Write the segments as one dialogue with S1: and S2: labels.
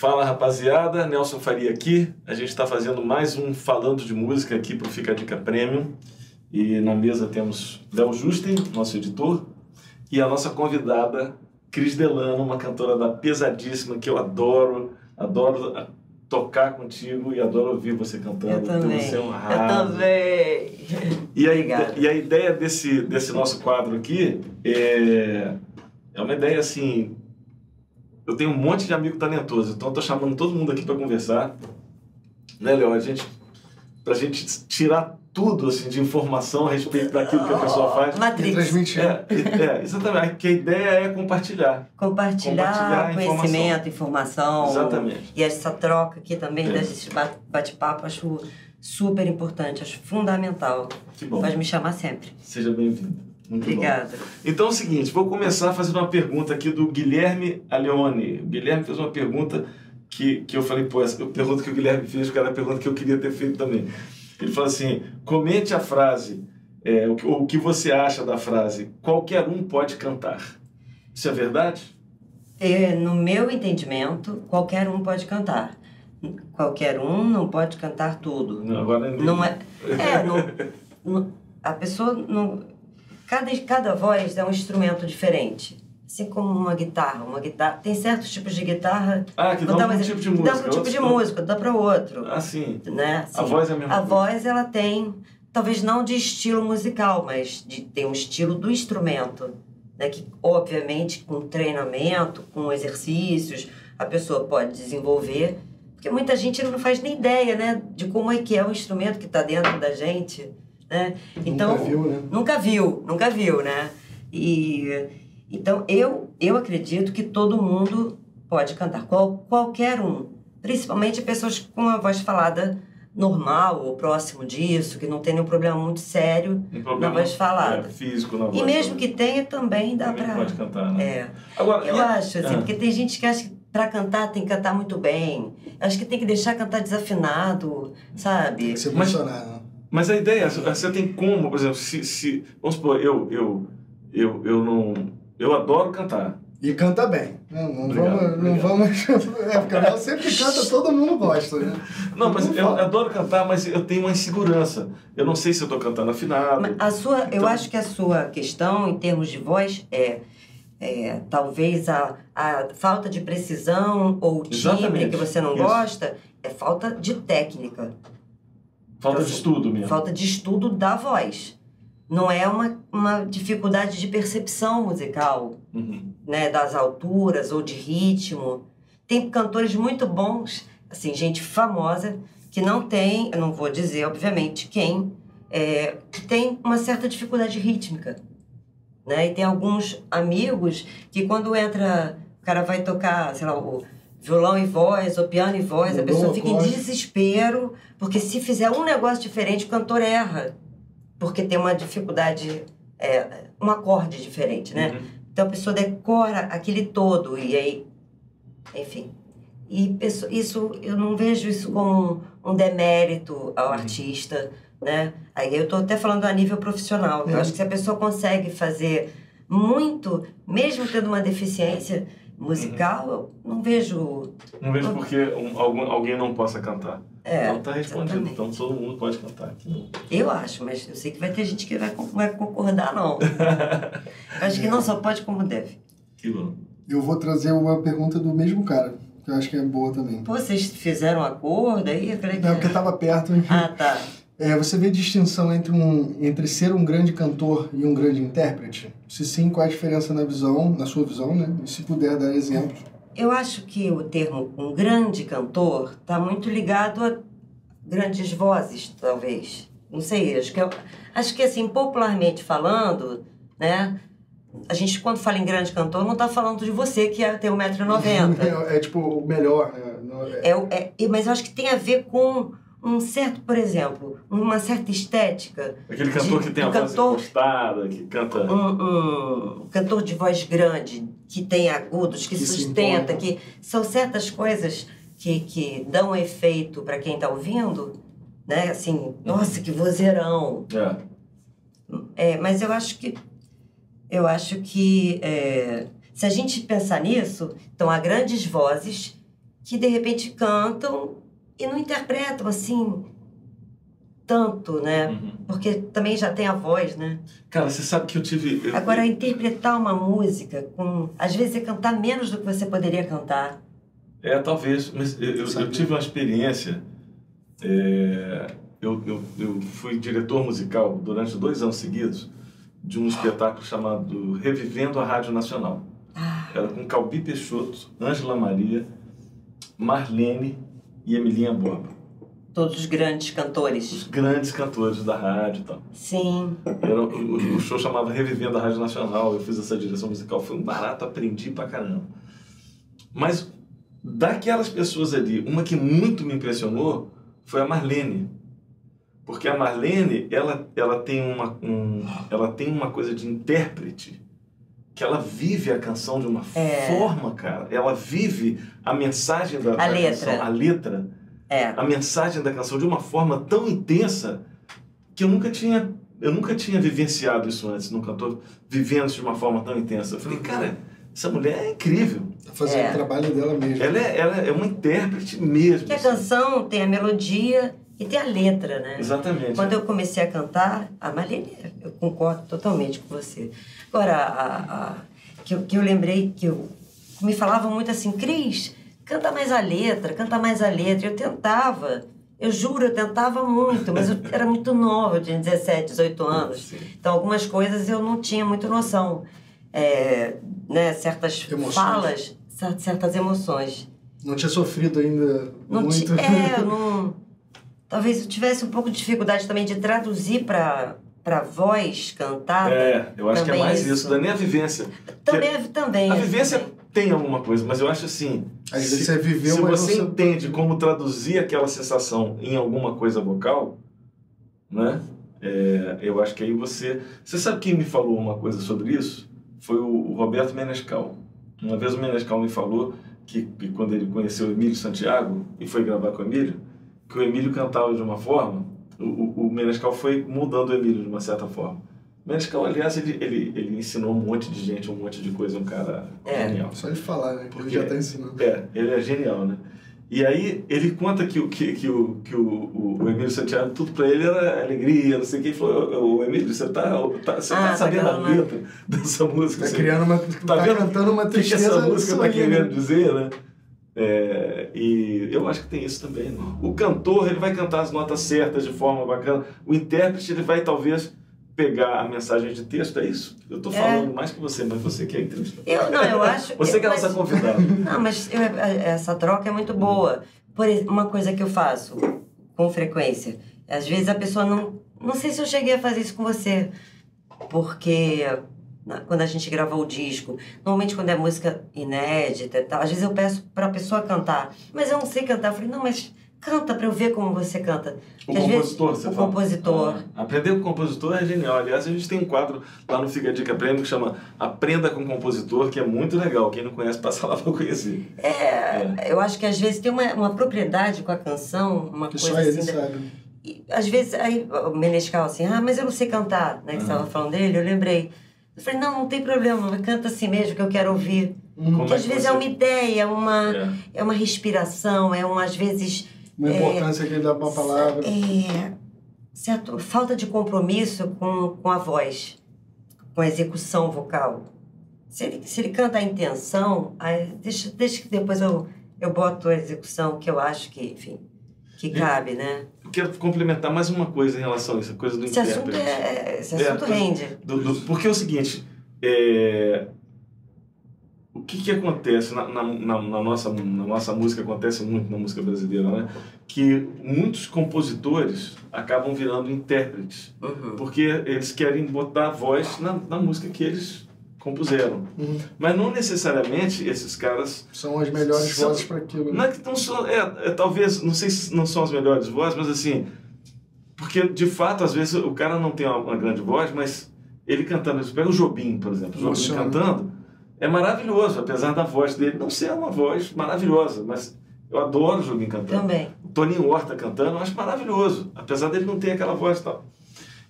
S1: Fala rapaziada, Nelson Faria aqui. A gente está fazendo mais um Falando de Música aqui para o Fica Dica Premium. E na mesa temos Léo Justen, nosso editor, e a nossa convidada, Cris Delano, uma cantora da Pesadíssima que eu adoro, adoro tocar contigo e adoro ouvir você cantando.
S2: Eu também.
S1: Você é um
S2: eu também.
S1: E a,
S2: Obrigada.
S1: e a ideia desse, desse nosso quadro aqui é, é uma ideia assim. Eu tenho um monte de amigo talentoso, então eu tô chamando todo mundo aqui para conversar. Né, Léo? A gente, pra gente tirar tudo assim, de informação a respeito daquilo que a pessoa faz.
S3: E
S2: Matrix.
S3: transmitir.
S1: É, é, exatamente. Que a ideia é compartilhar.
S2: Compartilhar,
S1: Compartilhar
S2: conhecimento, informação.
S1: Exatamente.
S2: E essa troca aqui também,
S1: É.
S2: desse ba- bate-papo, acho super importante, acho fundamental.
S1: Que bom.
S2: Pode me chamar sempre.
S1: Seja bem-vindo. Muito bom.
S2: Obrigada.
S1: Então é o seguinte, vou começar fazendo uma pergunta aqui do Guilherme Aleone. O Guilherme fez uma pergunta que, que eu falei, pô, essa pergunta que o Guilherme fez, que era a pergunta que eu queria ter feito também. Ele falou assim: comente a frase, é, o, que, o que você acha da frase, qualquer um pode cantar. Isso é verdade?
S2: É, no meu entendimento, qualquer um pode cantar. Qualquer um não pode cantar tudo.
S1: Não, agora.
S2: Não é. É, não, não- a pessoa não. Cada, cada voz é um instrumento diferente. Assim como uma guitarra. Uma guitarra. Tem certos tipos de guitarra.
S1: Ah, que dá um tipo de
S2: exemplo.
S1: música.
S2: Dá um tipo de
S1: não.
S2: música, dá para outro.
S1: Ah, sim.
S2: Né?
S1: A voz é a mesma
S2: A
S1: coisa.
S2: voz, ela tem, talvez não de estilo musical, mas de, tem um estilo do instrumento. Né? Que, obviamente, com treinamento, com exercícios, a pessoa pode desenvolver. Porque muita gente não faz nem ideia né? de como é que é o instrumento que está dentro da gente. Né? Então,
S3: Nunca viu, né?
S2: Nunca viu, nunca viu, né? E então eu eu acredito que todo mundo pode cantar, qual, qualquer um, principalmente pessoas com a voz falada normal ou próximo disso, que não tem nenhum problema muito sério
S1: Um problema
S2: na voz falada.
S1: é, físico na voz.
S2: E mesmo
S1: também.
S2: que tenha também dá
S1: Também
S2: para
S1: pode cantar, né?
S2: é.
S1: Agora,
S2: Eu
S1: e
S2: acho, assim,
S1: Ah.
S2: porque tem gente que acha que pra cantar tem que cantar muito bem. Acho que tem que deixar cantar desafinado, sabe?
S3: Tem que se
S1: Mas-
S3: emocionar, né?
S1: Mas a ideia, você tem como, por exemplo, se, se vamos supor, eu, eu, eu, eu não, eu adoro cantar.
S3: E canta bem. Não, não
S1: Obrigado,
S3: vamos. Não
S1: obrigado.
S3: vamos... É, porque o sempre canta, todo mundo gosta, né?
S1: Não, mas
S3: Não
S1: eu
S3: fala.
S1: adoro cantar, mas eu tenho uma insegurança. Eu não sei se eu estou cantando afinado.
S2: Mas A sua, eu
S1: Então-
S2: acho que a sua questão em termos de voz é, é talvez a, a falta de precisão ou timbre
S1: Exatamente,
S2: que você não
S1: isso.
S2: gosta é falta de técnica,
S1: Falta de estudo mesmo.
S2: falta de estudo da voz. Não é uma, uma dificuldade de percepção musical,
S1: Uhum.
S2: né, das alturas ou de ritmo. Tem cantores muito bons, assim, gente famosa que não tem, eu não vou dizer, obviamente, quem, é, que tem uma certa dificuldade rítmica. Né? E tem alguns amigos que quando entra, o cara vai tocar, sei lá, o violão e voz, ou piano e voz, a
S3: Violão,
S2: pessoa fica em
S3: acorde.
S2: desespero, porque se fizer um negócio diferente, o cantor erra. Porque tem uma dificuldade, é, um acorde diferente, né?
S1: Uhum.
S2: Então a pessoa decora aquele todo e aí, enfim. E isso eu não vejo isso como um, demérito ao artista, né? Aí eu tô até falando a nível profissional. Eu
S3: Uhum.
S2: acho que se a pessoa consegue fazer muito, mesmo tendo uma deficiência musical, eu não vejo.
S1: Não vejo por que um, algum, alguém não possa cantar.
S2: É,
S1: então tá respondido.
S2: exatamente.
S1: Então todo mundo pode cantar. aqui.
S2: Eu acho, mas eu sei que vai ter gente que vai, vai concordar, não. Eu acho que não só pode como deve.
S1: Que bom.
S3: Eu vou trazer uma pergunta do mesmo cara, que eu acho que é boa também.
S2: Pô, vocês fizeram um acordo aí? Eu falei que...
S3: Não, porque tava perto. enfim.
S2: Ah, tá.
S3: É, você vê distinção entre, um, entre ser um grande cantor e um grande intérprete? Se sim, qual a diferença na visão, na sua visão, né? E se puder dar exemplos.
S2: Eu acho que o termo um grande cantor está muito ligado a grandes vozes, talvez. Não sei, acho que, eu, acho que assim, popularmente falando, né? A gente, quando fala em grande cantor, não está falando de você que é, tem 1,90m.
S3: É, é tipo o melhor, né? É-
S2: É, é, mas eu acho que tem a ver com um certo, por exemplo, uma certa estética.
S1: Aquele cantor
S2: De-
S1: que tem a
S2: do
S1: voz
S2: cantor-
S1: impostada, que canta.
S2: um, um cantor de voz grande, que tem agudos, que,
S3: Que
S2: sustenta, que são certas coisas que, que dão efeito para quem está ouvindo, né? Assim, nossa, que vozeirão.
S1: É.
S2: É, mas eu acho que eu acho que é, se a gente pensar nisso, então há grandes vozes que de repente cantam e não interpretam assim tanto, né?
S1: Uhum.
S2: Porque também já tem a voz, né?
S1: Cara, você sabe que eu tive. eu-
S2: Agora, interpretar uma música com. Às vezes é cantar menos do que você poderia cantar.
S1: É, talvez, mas eu, eu- eu tive uma experiência. é, eu, eu, eu fui diretor musical durante dois anos seguidos de um espetáculo chamado Revivendo a Rádio Nacional.
S2: Ah,
S1: Era com Calbi Peixoto, Ângela Maria, Marlene e Emilinha Borba.
S2: todos os grandes
S1: Os
S2: cantores.
S1: grandes cantores da rádio e tal.
S2: Sim.
S1: Era, o, o show chamava Revivendo a Rádio Nacional. Eu fiz essa direção musical. Foi um barato, aprendi pra caramba. Mas daquelas pessoas ali, uma que muito me impressionou foi a Marlene. Porque a Marlene, ela, ela, tem uma, um, ela tem uma coisa de intérprete que ela vive a canção de uma
S2: É.
S1: forma, cara. Ela vive a mensagem da,
S2: A
S1: da
S2: letra.
S1: canção, a letra
S2: É.
S1: a mensagem da canção de uma forma tão intensa que eu nunca tinha eu nunca tinha vivenciado isso antes num cantor vivendo isso de uma forma tão intensa. Eu falei, cara, essa mulher é incrível.
S3: Tá fazendo
S2: É.
S3: o trabalho dela mesmo.
S1: Ela é, ela é uma intérprete mesmo.
S2: Que a
S1: assim.
S2: canção tem a melodia e tem a letra, né?
S1: Exatamente.
S2: Quando eu comecei a cantar, a Marlene, eu concordo totalmente com você. Agora, a, a- que, eu, que eu lembrei que eu, me falavam muito assim, Cris, canta mais a letra, canta mais a letra. Eu tentava, eu juro, eu tentava muito, mas eu era muito nova, eu tinha 17, 18 anos. Então, algumas coisas eu não tinha muita noção. É, né, certas
S3: Emoções.
S2: falas, cer- certas emoções.
S3: Não tinha sofrido ainda
S2: Não
S3: muito.
S2: ti- é, não. Talvez eu tivesse um pouco de dificuldade também de traduzir para para voz cantada.
S1: É, eu acho que é mais
S2: isso.
S1: isso, não é nem a vivência.
S2: Também, também.
S1: A
S2: assim,
S1: vivência
S2: também.
S1: tem alguma coisa, mas eu acho assim.
S3: Às
S1: se,
S3: você viveu,
S1: se você
S3: não
S1: entende como traduzir aquela sensação em alguma coisa vocal, né? É, eu acho que aí você. Você sabe quem me falou uma coisa sobre isso? Foi o, o Roberto Menescal. Uma vez o Menescal me falou que, que quando ele conheceu o Emílio Santiago e foi gravar com o Emílio, que o Emílio cantava de uma forma, o, o, o Menescal foi mudando o Emílio de uma certa forma. O Menescal, aliás, ele, ele, ele ensinou um monte de gente, um monte de coisa, um cara
S2: É.
S1: genial.
S3: Só de falar, né?
S1: Porque-
S3: Ele já tá ensinando.
S1: É, ele é genial, né? E aí ele conta que, o- que, que, o, que o, o, o Emílio Santiago, tudo pra ele era alegria, não sei o que. Ele falou, ô, ô, Emílio, você tá, tá, você
S2: Ah,
S1: tá
S2: tá
S1: sabendo a
S2: gravando.
S1: letra dessa música?
S3: Tá
S1: Você-
S3: criando uma. Tá,
S1: vendo
S3: cantando uma
S1: o que,
S3: tristeza.
S1: essa música tá
S3: sorrindo.
S1: querendo dizer, né? É, e eu acho que tem isso também. né? O cantor, ele vai cantar as notas certas de forma bacana. O intérprete, ele vai talvez pegar a mensagem de texto, é isso? Eu tô
S2: É.
S1: falando mais que você, mas você que é entrevistador.
S2: Eu, não, eu acho.
S1: Você que é
S2: mas-
S1: nossa convidada.
S2: Não, mas eu- essa troca é muito boa. Por uma coisa que eu faço com frequência. Às vezes a pessoa não. Não sei se eu cheguei a fazer isso com você. Porque quando a gente gravou o disco, normalmente quando é música inédita e tal, às vezes eu peço pra pessoa cantar. Mas eu não sei cantar. Eu falei, não, mas canta pra eu ver como você canta.
S1: O
S2: Porque vezes-
S1: compositor, você
S2: o
S1: fala?
S2: compositor.
S1: Ah, aprender com o compositor é genial. Aliás, a gente tem um quadro lá no Fica a Dica Prêmio que chama Aprenda com o Compositor, que é muito legal. Quem não conhece, passa lá para conhecer.
S2: É, eu acho que às vezes tem uma, uma propriedade com a canção, uma
S3: Que
S2: coisa
S3: só ele
S2: assim.
S3: sabe.
S2: E, às vezes, aí o Menescal assim, ah, mas eu não sei cantar, né? Que você
S1: Uhum.
S2: estava falando dele, eu lembrei. Eu falei, não, não tem problema, canta assim mesmo que eu quero ouvir.
S3: Hum,
S1: Como
S2: Porque
S1: é
S2: às
S1: que
S2: vezes
S1: você-
S2: é uma ideia, uma,
S1: É.
S2: é uma respiração, é um, às vezes,
S3: Uma importância que ele dá pra uma palavra.
S2: é, certo, falta de compromisso com, com a voz, com a execução vocal. Se ele, se ele canta a intenção, aí deixa, deixa que depois eu, eu boto a execução, que eu acho que, enfim, que cabe, né?
S1: Eu quero complementar mais uma coisa em relação a isso, a coisa do
S2: Esse assunto,
S1: intérprete.
S2: é, esse
S1: É,
S2: assunto
S1: coisa-
S2: rende.
S1: Do- do- porque é o seguinte, é, o que, que acontece na, na, na- na nossa, na nossa música, acontece muito na música brasileira, né? Que muitos compositores acabam virando intérpretes,
S2: Uhum.
S1: porque eles querem botar a voz na, na música que eles compuseram.
S3: Hum,
S1: Mas não necessariamente esses caras.
S3: São as melhores
S1: São-
S3: vozes para aquilo.
S1: Não é que não são. É, é, talvez, não sei se não são as melhores vozes, mas assim. Porque, de fato, às vezes o cara não tem uma, uma grande voz, mas ele cantando. Você pega o Jobim, por exemplo. O Jobim
S3: Emociona.
S1: cantando é maravilhoso, apesar da voz dele não ser uma voz maravilhosa, mas eu adoro o Jobim cantando.
S2: Também.
S1: O Toninho Horta cantando, eu acho maravilhoso, apesar dele não ter aquela voz e tal.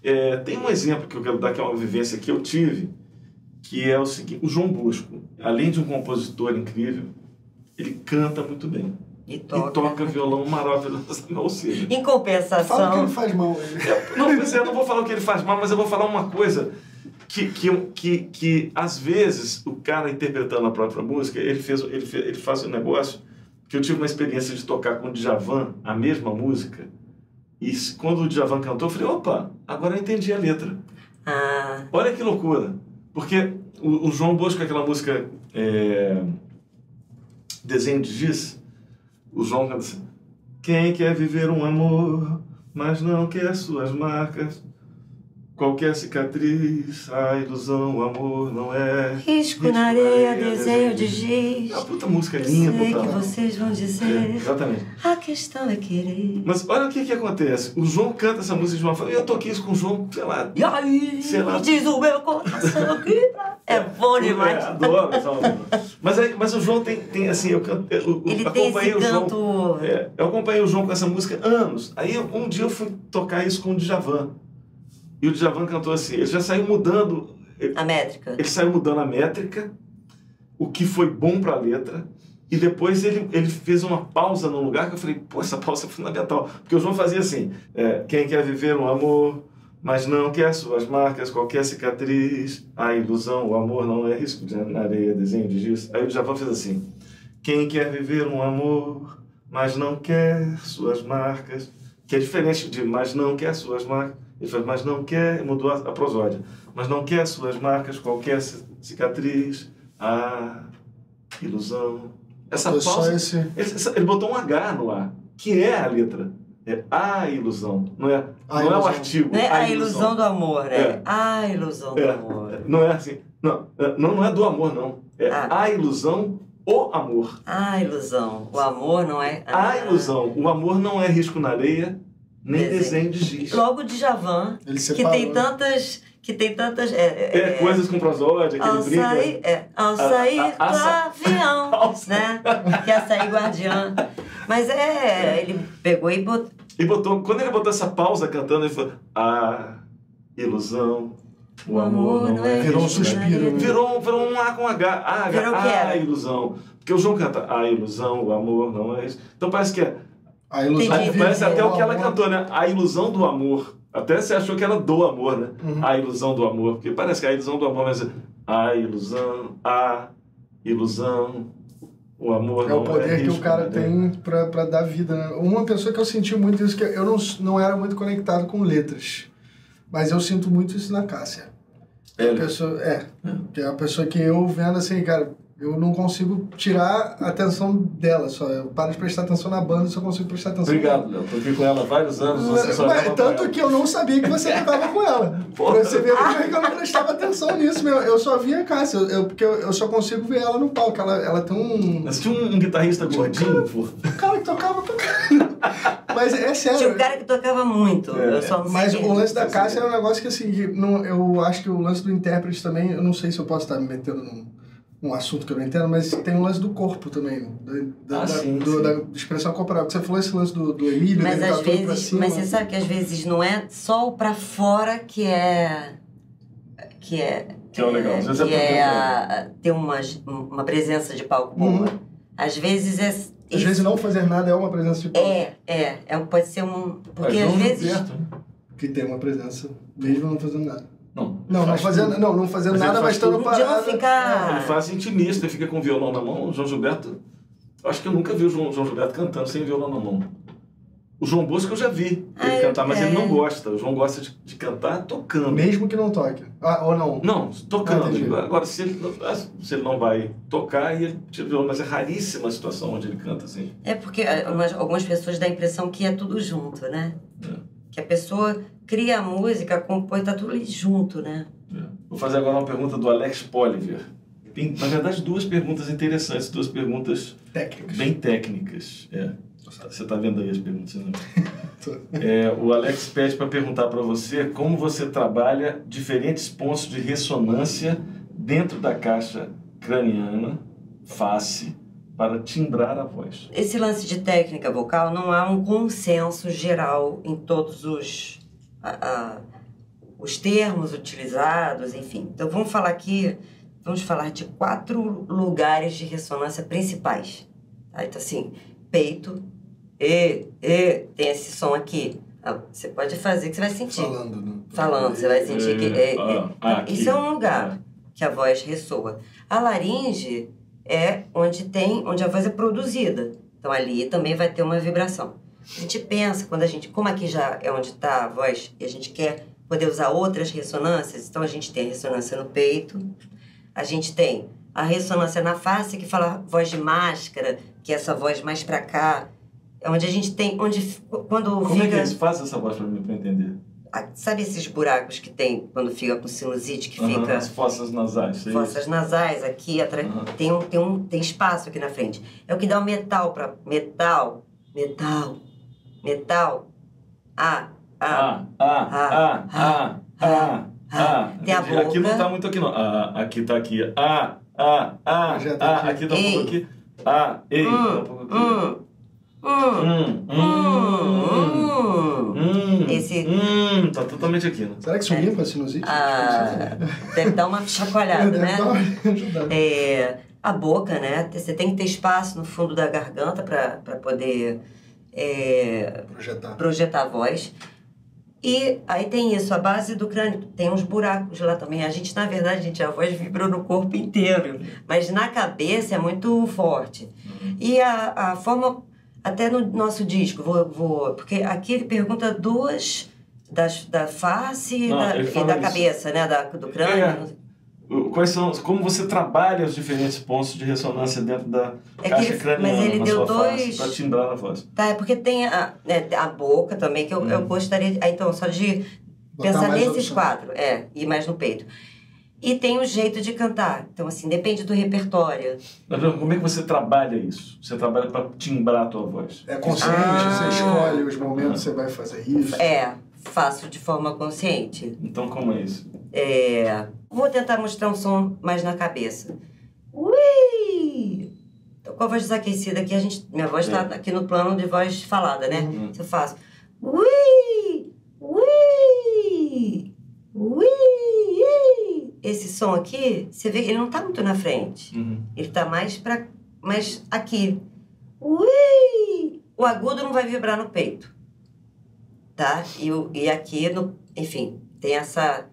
S1: É, tem um exemplo que eu quero dar, que é uma vivência que eu tive, que é o seguinte: o João Bosco, além de um compositor incrível, ele canta muito bem.
S2: E
S1: e
S2: toca.
S1: toca violão maravilhoso. Ou seja,
S3: Fala que ele faz mal.
S1: É, Não, pois é, eu não vou falar o que ele faz mal, mas eu vou falar uma coisa que, que, que, que às vezes o cara interpretando a própria música, ele, fez, ele, fez, ele faz um negócio que eu tive uma experiência de tocar com o Djavan a mesma música. E quando o Djavan cantou, eu falei, opa, agora eu entendi a letra.
S2: Ah,
S1: Olha que loucura. Porque o, o João Bosco, aquela música é, Desenho de Giz, o João canta assim: Quem quer viver um amor, mas não quer suas marcas, qualquer cicatriz, a ilusão, o amor não é.
S2: risco na areia, desenho de
S1: É
S2: giz.
S1: uma puta música
S2: Eu
S1: linda.
S2: sei que vocês vão
S1: É,
S2: dizer.
S1: exatamente.
S2: A questão é querer.
S1: Mas olha o que, que acontece. O João canta essa música de uma forma. Eu toquei isso com o João, sei lá,
S2: E aí,
S1: Sei lá.
S2: diz o meu coração que É bom demais.
S1: É, adoro, adoro. Mas, aí, mas o João tem, tem assim, eu, canto, eu, eu
S2: Ele tem
S1: acompanhei
S2: esse
S1: o João.
S2: canto.
S1: É, eu acompanhei o João com essa música há anos. Aí um dia eu fui tocar isso com o Djavan. E o Djavan cantou assim, ele já saiu mudando, ele,
S2: A métrica.
S1: ele saiu mudando a métrica, o que foi bom para a letra. E depois ele, ele fez uma pausa num lugar que eu falei, pô, essa pausa é fundamental. Porque o João fazia assim, é, quem quer viver um amor, mas não quer suas marcas, qualquer cicatriz, a ilusão, o amor não é risco de na areia, desenho de giz. Aí o Djavan fez assim, quem quer viver um amor, mas não quer suas marcas, que é diferente de mas não quer suas marcas. Ele faz, mas não quer, mudou a, a prosódia, mas não quer suas marcas, qualquer ci- cicatriz, a ilusão. Essa
S3: só
S1: pausa,
S3: esse.
S1: ele, ele botou um H no A, que é a letra. É a ilusão, não é,
S3: A
S1: não é o
S3: ilusão.
S1: artigo.
S2: Não é a ilusão do amor, né?
S1: É.
S2: A ilusão do
S1: É,
S2: amor.
S1: não é assim. Não, é- não, não é do amor, não. É
S2: Ah.
S1: a ilusão, o amor.
S2: A ilusão. O amor não é.
S1: A ilusão. O amor não é risco na areia, nem
S2: Desenho.
S1: desenho de giz.
S2: Logo de Javan, que tem tantas. Que tem tantas. É,
S1: É, coisas com prosódia, aquele
S2: Ao
S1: brinco.
S2: sair, é, ao
S1: A-
S2: sair
S1: a- a-
S2: do
S1: sa-
S2: avião,
S1: Ao
S2: né? Que é açaí guardiã. Mas é, ele pegou e botou.
S1: E botou, quando ele botou essa pausa cantando, ele falou: A ilusão, o amor não é.
S3: Virou um suspiro,
S1: areia."
S3: né?
S1: Virou, virou um A com H. A, H,
S2: Virou o que
S1: a ilusão. Porque o João canta: A ilusão, o amor não é isso. Então parece que é.
S3: A ilusão.
S2: Entendi.
S1: Parece até o que ela
S3: amor.
S1: cantou, né? A ilusão do amor. Até você achou que era do amor, né?
S3: Uhum.
S1: A ilusão do amor. Porque parece que é a ilusão do amor, mas é a ilusão, a ilusão, o amor
S3: É o poder que
S1: risco,
S3: o cara
S1: né?
S3: tem pra, pra dar vida, né? Uma pessoa que eu senti muito isso, que eu não, não era muito conectado com letras. Mas eu sinto muito isso na Cássia.
S1: É,
S3: A pessoa, é, que é a pessoa que eu vendo assim, cara, eu não consigo tirar a atenção dela só. Eu paro de prestar atenção na banda e só consigo prestar atenção
S1: Obrigado, Léo. Tô aqui com ela há vários anos. Você só
S3: Mas, tanto
S1: ela.
S3: que eu não sabia que você tocava com ela.
S1: Porra.
S3: Você como é que eu não prestava atenção nisso, meu. Eu só via a Cássia, eu, eu- porque eu, eu só consigo ver ela no palco. Ela, ela tem um.
S1: Mas tinha um, um guitarrista gordinho, pô.
S3: Um cara que tocava pra. Mas é sério.
S2: Tinha um cara que tocava muito.
S1: É,
S2: eu só não
S3: Mas o lance da Cássia é um negócio que, assim, não, eu acho que o lance do intérprete também, eu não sei se eu posso estar me metendo num, num assunto que eu não entendo, mas tem o lance do corpo também, da, da,
S1: Ah,
S3: da-
S1: sim,
S3: do-
S1: sim.
S3: da expressão corporal. Você falou esse lance do, do Emílio,
S2: Mas
S3: ele tá
S2: às
S3: todo pra
S2: vezes,
S3: cima.
S2: mas você sabe que às vezes não é só o pra fora que é que é
S1: Que é o legal. Às vezes é
S2: que
S1: pra
S2: é a- ter uma uma presença de palco boa.
S3: Uhum.
S2: Às vezes é
S3: Às vezes não fazer nada é uma presença de palco.
S2: é, é, é pode ser um porque
S1: Mas
S2: às vezes
S1: Gilberto, né?
S3: Que tem uma presença, mesmo não fazendo nada.
S1: Não,
S3: Não, não
S1: faz
S3: fazendo, não, não fazendo
S1: Mas
S3: nada,
S1: faz
S3: mas estando
S2: de não
S3: parado.
S2: ficar
S1: Ele faz intimista, ele fica com o violão na mão. O João Gilberto. eu Acho que eu nunca vi o João, João Gilberto cantando sem violão na mão. O João Bosco eu já vi ele
S2: Ah,
S1: cantar, mas
S2: é.
S1: ele não gosta. O João gosta de, de cantar tocando.
S3: Mesmo que não toque. Ah, ou não.
S1: Não, tocando.
S3: Ah.
S1: Agora, se ele, não- ah, se ele não vai tocar, ele tira o violão. Mas é raríssima a situação onde ele canta assim.
S2: É porque ah, umas- algumas pessoas dão a impressão que é tudo junto, né?
S1: É.
S2: Que a pessoa cria a música, compõe, tá tudo ali junto, né?
S1: É. Vou fazer agora uma pergunta do Alex Poliver. Tem, na verdade, duas perguntas interessantes, duas perguntas
S3: Técnicas.
S1: bem técnicas. É. Você está vendo aí as perguntas? Né? É, o Alex pede para perguntar para você como você trabalha diferentes pontos de ressonância dentro da caixa craniana, face, para timbrar a voz.
S2: Esse lance de técnica vocal não há um consenso geral em todos os, a- a- os termos utilizados, enfim. Então vamos falar aqui, vamos falar de quatro lugares de ressonância principais. Tá? Então assim, peito, e, e, tem esse som aqui. Ah, Você pode fazer que você vai sentir.
S3: Falando, né?
S2: Falando, você vai sentir que. É, é-
S1: Ah, ah, aqui.
S2: isso é um lugar que a voz ressoa. A laringe é onde tem, onde a voz é produzida. Então ali também vai ter uma vibração. A gente pensa, quando a gente, como aqui já é onde está a voz, e a gente quer poder usar outras ressonâncias, então a gente tem a ressonância no peito, a gente tem a ressonância na face, que fala voz de máscara, que é essa voz mais pra cá, é onde a gente tem, onde quando
S1: Como
S2: fica...
S1: é que eles fazem essa voz pra mim, eu entender?
S2: Sabe esses buracos que tem quando fica com sinusite, que
S1: Aham,
S2: fica
S1: As fossas nasais, é isso?
S2: fossas nasais aqui atrás,
S1: Aham.
S2: tem um tem um tem espaço aqui na frente. É o que dá o metal para metal, metal, metal. Ah, ah.
S1: Ah, ah, ah, ah, ah, ah.
S2: Tem a
S1: Entendi. Aqui não
S2: boca.
S1: tá muito aqui, não. Ah, aqui tá aqui. Ah, ah, ah,
S3: Já tá
S1: ah.
S3: aqui.
S1: Aqui tá um pouco aqui. Ah, ei, tá um pouco aqui.
S2: Hum, hum,
S1: Hum, hum,
S2: hum, hum.
S1: hum.
S2: Esse-
S1: Hum, tá totalmente aqui, né?
S3: Será que isso limpa a sinusite?
S2: Ah, deve dar uma chacoalhada, né?
S3: dar uma.
S2: É, a boca, né? Você tem que ter espaço no fundo da garganta para poder é,
S3: Projetar.
S2: projetar a voz. E aí tem isso, a base do crânio, tem uns buracos lá também. A gente, na verdade, gente, a voz vibra no corpo inteiro, mas na cabeça é muito forte. E a, a forma, até no nosso disco, vou, vou porque aqui ele pergunta duas, das, da face
S1: Não,
S2: da- e da
S1: isso.
S2: cabeça, né, da, do crânio.
S1: O- Quais são, como você trabalha os diferentes pontos de ressonância dentro da
S2: É
S1: caixa
S2: ele-
S1: craniana
S2: mas ele
S1: na
S2: deu
S1: sua face
S2: dois-
S1: para timbrar na voz?
S2: Tá, é porque tem a, né, a boca também, que eu, eu gostaria. de- ah, então, só de
S3: Botar
S2: pensar nesses quatro, é, e mais no peito. E tem o jeito de cantar. Então, assim, depende do repertório.
S1: Mas, Como é que você trabalha isso? Você trabalha para timbrar a tua voz?
S3: É consciente,
S2: Ah.
S3: você escolhe os momentos que você vai fazer isso.
S2: É, faço de forma consciente.
S1: Então, como é isso?
S2: É, vou tentar mostrar um som mais na cabeça. Ui! Tô com a voz desaquecida aqui, a gente, minha voz está
S1: É.
S2: aqui no plano de voz falada, né?
S1: Uhum.
S2: Se eu faço ui, ui, ui, esse som aqui, você vê que ele não tá muito na frente.
S1: Uhum.
S2: Ele tá mais para mais aqui. Ui! O agudo não vai vibrar no peito. Tá? E, o, e aqui, no, enfim, tem essa.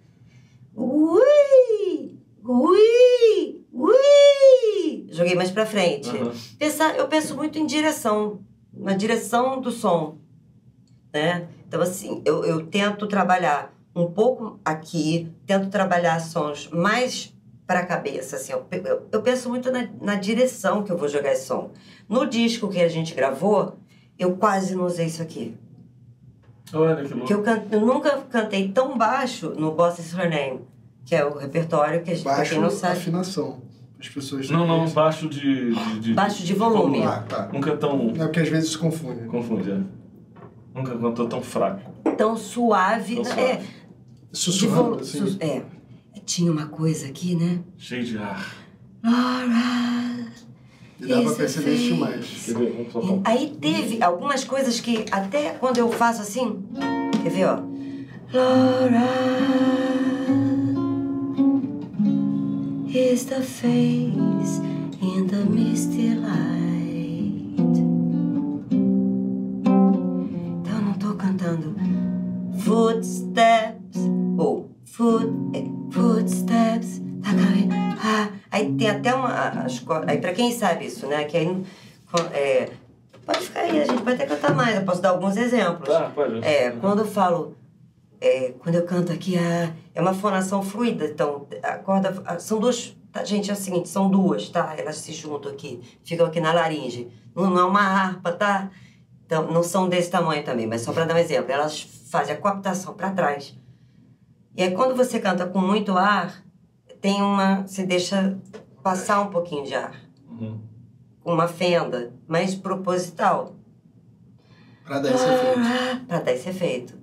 S2: Ui! Ui! Ui! Joguei mais pra frente.
S1: Aham.
S2: Pensar, eu penso muito em direção, na direção do som. Né? Então, assim, eu, eu tento trabalhar um pouco aqui, tento trabalhar sons mais para a cabeça. Assim, eu, eu, eu penso muito na, na direção que eu vou jogar esse som. No disco que a gente gravou, eu quase não usei isso aqui.
S1: Olha que louco.
S2: eu, can, eu nunca cantei tão baixo no Boss Is Her Name, que é o repertório que a gente,
S3: Baixo
S2: quem não sabe.
S3: afinação. As pessoas
S1: Não, não, baixo de... de, de
S2: Baixo de volume.
S3: Ah, tá.
S1: Nunca tão...
S3: É porque às vezes se confunde.
S1: Confunde, é. Nunca cantou tão fraco.
S2: Tão suave.
S1: Tão
S2: É,
S1: suave.
S2: de
S3: Sussurrando,
S2: vo-
S3: assim.
S2: sus- é. Tinha uma coisa aqui, né?
S1: Cheio de ar.
S2: Laura.
S3: E dá pra
S2: Isso
S3: perceber isso demais.
S1: Quer ver? Vamos
S2: Aí teve algumas coisas que até quando eu faço assim, quer ver, ó? Laura is the face in the misty light. Então eu não tô cantando footsteps foot, é, footsteps. Tá, cara, ah, aí tem até uma. As, aí pra quem sabe isso, né? Que aí. É, pode ficar aí, a gente pode até cantar mais, eu posso dar alguns exemplos.
S1: Tá, pode.
S2: É, quando eu falo. é, quando eu canto aqui, a, é uma fonação fluida. Então, a corda. a- são duas. Tá, gente, é o seguinte, são duas, tá? Elas se juntam aqui, ficam aqui na laringe. Não, não é uma harpa, tá? Então, não são desse tamanho também, mas só para dar um exemplo. Elas fazem a coaptação para trás. E aí, quando você canta com muito ar, tem uma. Você deixa passar um pouquinho de ar.
S1: Uhum.
S2: Uma fenda, mas proposital.
S3: Pra dar esse efeito.
S2: Pra dar esse efeito.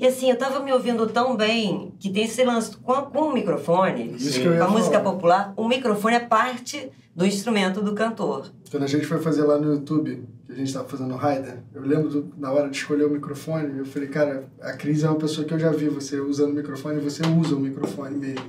S2: E assim, eu tava me ouvindo tão bem que tem esse lance com, com o microfone,
S3: Isso que eu ia
S2: com a música
S3: falar.
S2: popular, o microfone é parte do instrumento do cantor.
S3: Quando a gente foi fazer lá no YouTube, que a gente tava fazendo o Raider, eu lembro do- na hora de escolher o microfone, eu falei, cara, a Cris é uma pessoa que eu já vi você usando o microfone, e você usa o microfone mesmo.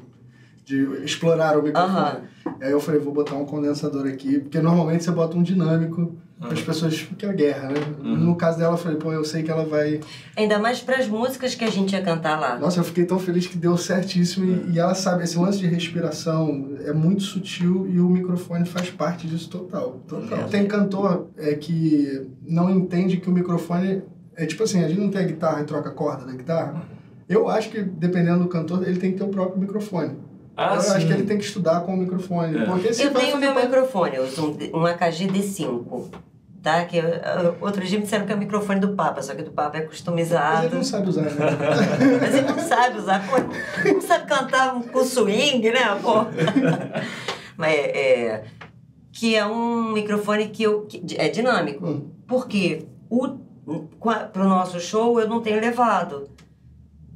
S3: De explorar o microfone.
S2: Aham.
S3: Aí eu falei, vou botar um condensador aqui, porque normalmente você bota um dinâmico as pessoas que é a guerra, né? No caso dela, eu falei, pô, eu sei que ela vai.
S2: Ainda mais para as músicas que a gente ia cantar lá.
S3: Nossa, eu fiquei tão feliz que deu certíssimo e, e ela sabe, esse lance de respiração é muito sutil e o microfone faz parte disso total. total.
S2: É.
S3: Tem cantor é, que não entende que o microfone é tipo assim, a gente não tem a guitarra e troca a corda da guitarra. Eu acho que, dependendo do cantor, ele tem que ter o próprio microfone.
S1: Ah,
S3: eu
S1: sim.
S3: acho que ele tem que estudar com o microfone.
S1: É.
S3: Porque se
S2: Eu tenho meu
S3: parte-
S2: microfone, eu uso um, um AKG D5. Tá? Que outro dia me disseram que é o microfone do Papa, só que do Papa é
S3: Mas
S2: customizado.
S3: ele não sabe usar, né?
S2: Mas ele não sabe usar, pô, não sabe cantar com swing, né, pô? Mas é, que é um microfone que, eu, que é dinâmico.
S3: Hum.
S2: Porque o, para o nosso show eu não tenho levado.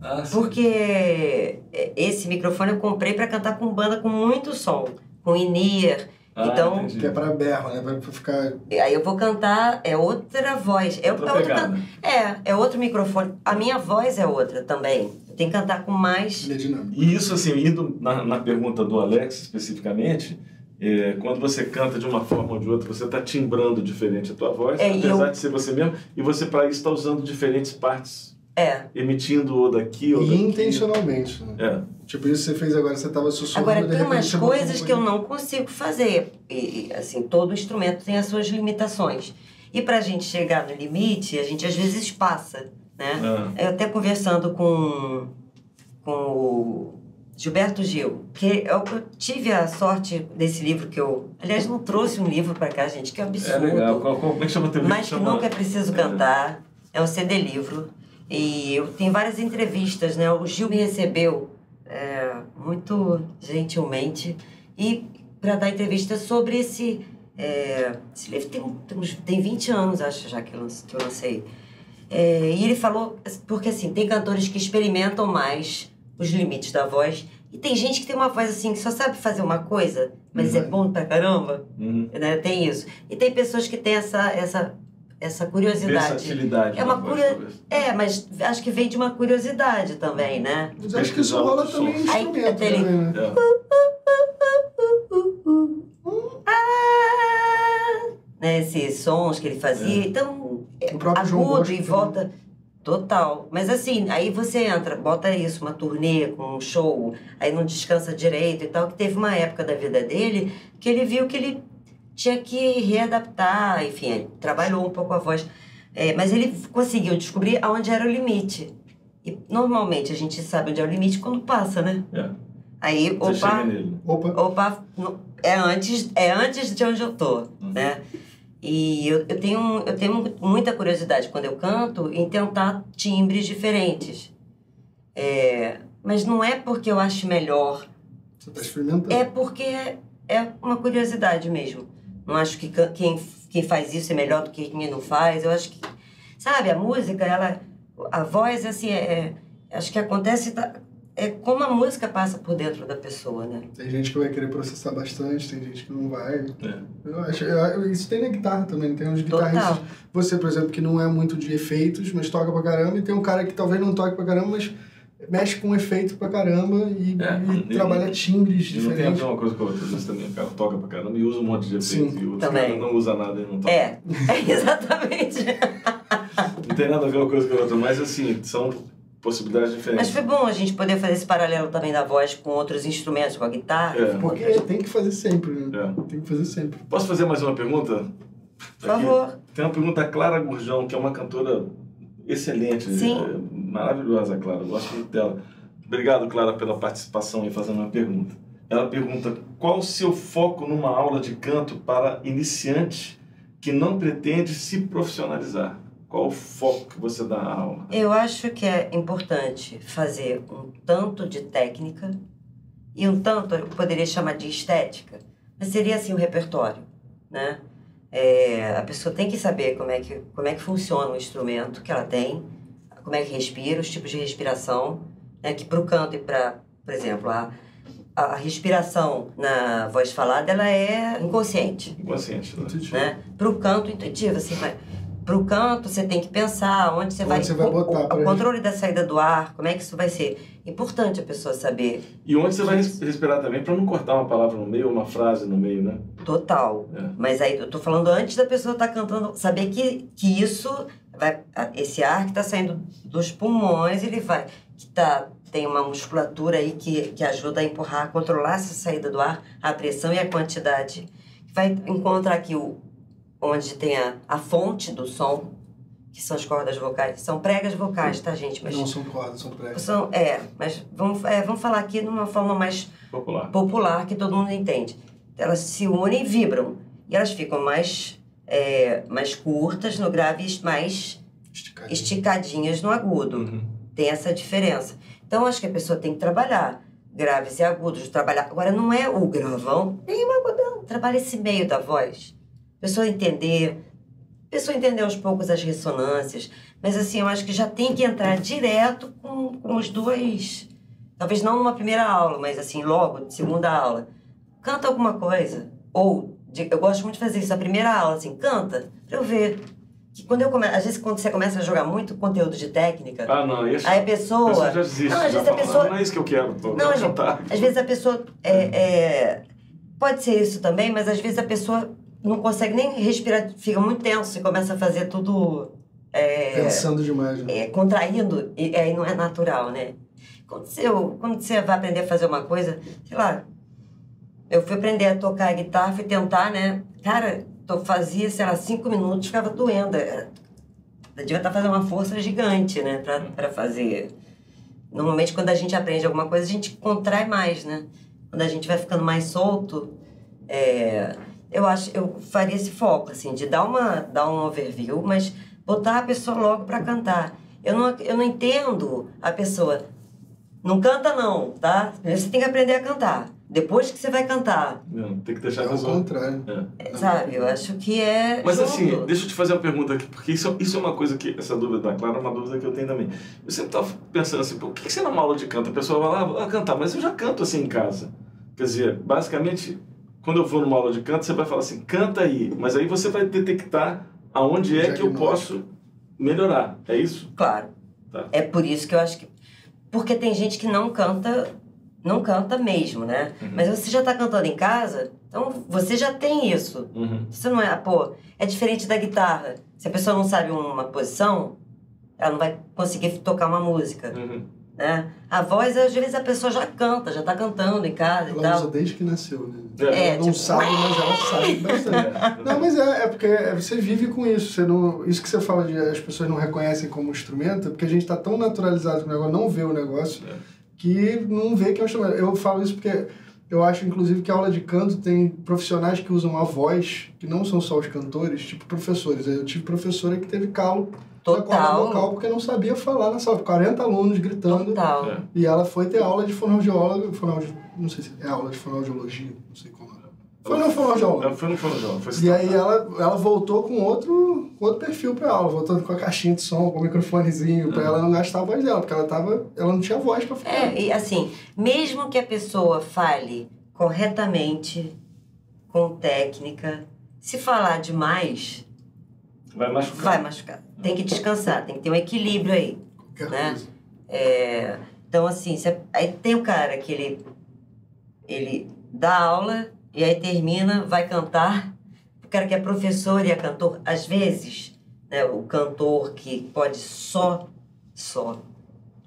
S1: Ah.
S2: Porque esse microfone eu comprei para cantar com banda com muito som, com in-ear.
S1: Ah,
S2: então,
S1: entendi.
S3: que é pra berro, né? Vai ficar.
S2: aí eu vou cantar, é outra voz. É,
S1: Outra
S2: é outro can- é, é outro microfone. A minha voz é outra também. Eu tenho que cantar com mais.
S3: Ele é dinâmico.
S1: E isso, assim, indo na, na pergunta do Alex especificamente, é, quando você canta de uma forma ou de outra, você está timbrando diferente a tua voz,
S2: É, e
S1: apesar
S2: eu-
S1: de ser você mesmo, e você, para isso, está usando diferentes partes,
S2: É.
S1: emitindo ou daqui ou
S3: E
S1: daqui.
S3: intencionalmente. Né?
S1: É.
S3: Tipo, isso que você fez agora, você tava sussurrando.
S2: Agora, tem umas coisas que eu não consigo fazer. E, assim, todo instrumento tem as suas limitações. E pra gente chegar no limite, a gente às vezes passa, né?
S1: Ah,
S2: Eu até conversando com, com o Gilberto Gil, que eu, eu tive a sorte desse livro que eu... Aliás, não trouxe um livro pra cá, gente, que
S1: é
S2: absurdo.
S1: legal. Qual, qual, como é que chama teu livro?
S2: Mas que
S1: Chama-
S2: nunca é preciso cantar. É um CD livro. E eu tenho várias entrevistas, né? O Gil me recebeu é, muito gentilmente e para dar entrevista sobre esse, é, esse livro. Tem, tem, tem 20 anos, acho, já que eu, que eu lancei. É, e ele falou, porque assim, tem cantores que experimentam mais os limites da voz. E tem gente que tem uma voz assim, que só sabe fazer uma coisa, mas é
S3: Uhum.
S2: bom pra caramba
S1: Uhum.
S2: né? Tem isso. E tem pessoas que têm essa, essa, essa curiosidade.
S1: Versatilidade.
S2: É uma
S1: talvez.
S2: É, mas acho que vem de uma curiosidade também, né?
S3: Mas acho que isso rola também em.
S2: Aí,
S3: instrumento
S2: até ele-
S3: também, né?
S1: É.
S2: Ah! Né, esses sons que ele fazia.
S1: É.
S2: Então,
S3: O próprio João
S2: agudo e volta. Total. Mas assim, aí você entra, bota isso, uma turnê com um show, aí não descansa direito e tal, que teve uma época da vida dele que ele viu que ele tinha que readaptar, enfim, ele trabalhou um pouco a voz. É, mas ele conseguiu descobrir aonde era o limite. E normalmente a gente sabe onde é o limite quando passa, né?
S1: É.
S2: Aí,
S1: Você chega
S2: opa,
S1: nele.
S3: Opa,
S2: opa, é antes, é antes de onde eu tô,
S1: Uhum.
S2: né? E eu, eu, tenho, eu tenho muita curiosidade quando eu canto em tentar timbres diferentes. É, mas não é porque eu acho melhor,
S3: você tá experimentando.
S2: é porque é uma curiosidade mesmo. Não acho que quem, quem faz isso é melhor do que quem não faz. Eu acho que, sabe, a música, ela, a voz, assim, é, é- acho que acontece, da- é como a música passa por dentro da pessoa, né?
S3: Tem gente que vai querer processar bastante, tem gente que não vai.
S1: É.
S3: Eu acho, eu- isso tem na guitarra também, tem uns guitarristas.
S2: Total.
S3: Você, por exemplo, que não é muito de efeitos, mas toca pra caramba, e tem um cara que talvez não toque pra caramba, mas mexe com efeito pra caramba e,
S1: É,
S3: e
S1: e-
S3: trabalha timbres
S1: E não tem a ver
S3: diferentes.
S1: uma coisa com a outra. Às vezes também o cara toca pra caramba e usa um monte de
S3: Sim,
S1: efeitos. E o outro
S2: também.
S1: cara não usa nada e não toca.
S2: É, é exatamente.
S1: Não tem nada a ver uma coisa com a outra, mas assim, são possibilidades
S2: Mas
S1: diferentes.
S2: foi bom a gente poder fazer esse paralelo também da voz com outros instrumentos, com a guitarra.
S1: É.
S3: Porque tem que fazer sempre, né?
S1: É.
S3: Tem que fazer sempre.
S1: Posso fazer mais uma pergunta?
S2: Por favor.
S1: Tem uma pergunta da Clara Gurjão, que é uma cantora excelente,
S2: Sim.
S1: Maravilhosa, Clara. Eu gosto muito dela. Obrigado, Clara, pela participação e fazendo uma pergunta. Ela pergunta: qual o seu foco numa aula de canto para iniciante que não pretende se profissionalizar? Qual o foco que você dá à aula?
S2: Eu acho que é importante fazer um tanto de técnica e um tanto, eu poderia chamar de estética, mas seria assim o repertório, né? É, a pessoa tem que saber como é que, como é que funciona o instrumento que ela tem, como é que respira, os tipos de respiração, né? que para o canto e para, por exemplo, a, a respiração na voz falada, ela é inconsciente
S1: Inconsciente, né?
S2: né? Para o canto intuitivo, assim, vai. Para o canto, você tem que pensar onde você
S3: Onde
S2: vai.
S3: você vai botar
S2: o, o controle da saída do ar, como é que isso vai ser. Importante a pessoa saber.
S1: E onde você vai res- respirar também, para não cortar uma palavra no meio ou uma frase no meio, né?
S2: Total.
S1: É.
S2: Mas aí eu tô falando antes da pessoa estar cantando, saber que, que isso vai. Esse ar que está saindo dos pulmões, ele vai. Que tá, tem uma musculatura aí que, que ajuda a empurrar, a controlar essa saída do ar, a pressão e a quantidade. Vai encontrar aqui o, onde tem a, a fonte do som, que são as cordas vocais. São pregas vocais, tá, gente? Mas
S3: Não são cordas, são pregos.
S2: são, é, mas vamos, é, vamos falar aqui de uma forma mais
S1: Popular.
S2: popular que todo mundo entende. Elas se unem e vibram. E elas ficam mais, é, mais curtas no grave e mais esticadinhas no agudo.
S1: Uhum.
S2: Tem essa diferença. Então, acho que a pessoa tem que trabalhar graves e agudos. Trabalhar. Agora, não é o gravão, nem o agudão. Trabalha esse meio da voz. A pessoa entender. A pessoa entender aos poucos as ressonâncias. Mas, assim, eu acho que já tem que entrar direto com, com os dois. Talvez não numa primeira aula, mas, assim, logo, segunda aula. Canta alguma coisa. Ou, de- eu gosto muito de fazer isso. A primeira aula, assim, canta, pra eu ver. Que quando eu come... Às vezes, quando você começa a jogar muito conteúdo de técnica,
S1: Ah, não, isso.
S2: Aí a pessoa.
S1: já desiste.
S2: Não, às
S1: já
S2: vezes a pessoa-
S1: Não é isso que eu quero, tô,
S2: Não,
S1: cantar.
S2: Às vezes a pessoa. É, é, pode ser isso também, mas às vezes a pessoa não consegue nem respirar, fica muito tenso e começa a fazer tudo é,
S3: Pensando demais, né?
S2: é, contraindo, e aí não é natural, né? Quando você, quando você vai aprender a fazer uma coisa, sei lá, eu fui aprender a tocar guitarra, fui tentar, né? Cara, eu fazia, sei lá, cinco minutos, ficava doendo. Eu devia estar fazendo uma força gigante, né? Pra, pra fazer. Normalmente, quando a gente aprende alguma coisa, a gente contrai mais, né? Quando a gente vai ficando mais solto, é, eu acho, eu faria esse foco, assim, de dar, uma, dar um overview, mas botar a pessoa logo para cantar. Eu não, eu não entendo a pessoa. Não canta, não, tá? Você tem que aprender a cantar. Depois que você vai cantar,
S1: Não, tem que deixar
S3: É
S1: a
S3: o
S1: pessoa.
S3: contrário.
S1: É.
S2: é, sabe? Eu acho que é.
S1: Mas
S2: junto.
S1: assim, deixa eu te fazer uma pergunta aqui, porque isso, isso é uma coisa que, essa dúvida da Clara é uma dúvida que eu tenho também. Eu sempre estava pensando assim, por que que você numa aula de canto, a pessoa vai lá, ah, vou cantar, mas eu já canto assim em casa. Quer dizer, basicamente, quando eu vou numa aula de canto, você vai falar assim, canta aí, mas aí você vai detectar aonde é que eu posso melhorar, é isso?
S2: Claro.
S1: Tá.
S2: É por isso que eu acho que. Porque tem gente que não canta, não canta mesmo, né?
S1: Uhum.
S2: Mas você já tá cantando em casa, então você já tem isso.
S1: Uhum.
S2: Você não é, pô, é diferente da guitarra. Se a pessoa não sabe uma posição, ela não vai conseguir tocar uma música,
S1: Uhum.
S2: né? A voz, às vezes, a pessoa já canta, já tá cantando em casa e
S3: Ela usa
S2: tal.
S3: desde que nasceu, né?
S1: É.
S3: ela não
S2: tipo,
S3: sabe, mas ela sabe bastante. Não, mas é, é porque você vive com isso. Você não, isso que você fala de as pessoas não reconhecem como instrumento, é porque a gente está tão naturalizado com o negócio, não vê o negócio,
S1: É.
S3: que não vê que é um instrumento. Eu falo isso porque eu acho, inclusive, que a aula de canto tem profissionais que usam a voz, que não são só os cantores, tipo professores. Eu tive professora que teve calo
S2: Total.
S3: vocal porque não sabia falar na sala. 40 alunos gritando.
S2: Total.
S3: E ela foi ter aula de fonoaudióloga, fonoaudi... não sei se é aula de fonoaudiologia, não sei como é. Foi no.
S1: Ela foi no foi
S3: E aí ela, ela voltou com outro, com outro perfil pra aula, voltando com a caixinha de som, com o microfonezinho, pra ela não gastar a voz dela, porque ela tava. Ela não tinha voz pra falar.
S2: É, e assim, mesmo que a pessoa fale corretamente, com técnica, se falar demais,
S1: Vai machucar.
S2: vai machucar. Tem que descansar, tem que ter um equilíbrio aí.
S3: Qualquer
S2: né?
S3: coisa.
S2: É, então, assim, você- aí tem o cara que ele, ele dá aula e aí termina, vai cantar. O cara que é professor e é cantor, às vezes, né, o cantor que pode só, só,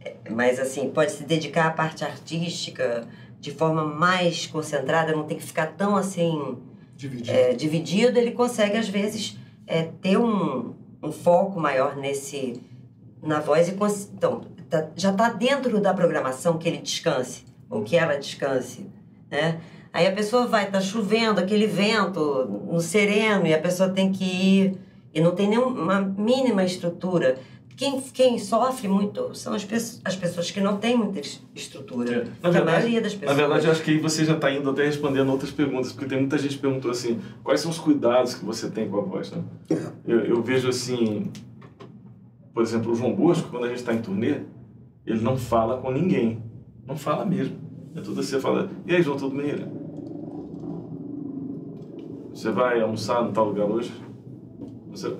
S2: é, mas assim, pode se dedicar à parte artística de forma mais concentrada, não tem que ficar tão assim
S3: Dividir.
S2: é, dividido, ele consegue, às vezes, é, ter um, um foco maior nesse na voz. E então, tá- já está dentro da programação que ele descanse, ou que ela descanse, né? Aí a pessoa vai, tá chovendo, aquele vento no sereno, e a pessoa tem que ir, e não tem nenhuma mínima estrutura. Quem, quem sofre muito são as, pessoas- as pessoas que não têm muita es- estrutura.
S1: É. Na
S2: Que a
S1: verdade-
S2: maioria das
S1: Na
S2: pessoas.
S1: verdade, eu acho que aí você já está indo até respondendo outras perguntas, porque tem muita gente que perguntou assim, quais são os cuidados que você tem com a voz, né? Eu, eu vejo assim, por exemplo, o João Bosco, quando a gente está em turnê, ele não fala com ninguém. Não fala mesmo. É tudo assim, você fala, e aí, João, tudo bem? Ele, Você vai almoçar no tal lugar hoje? Você...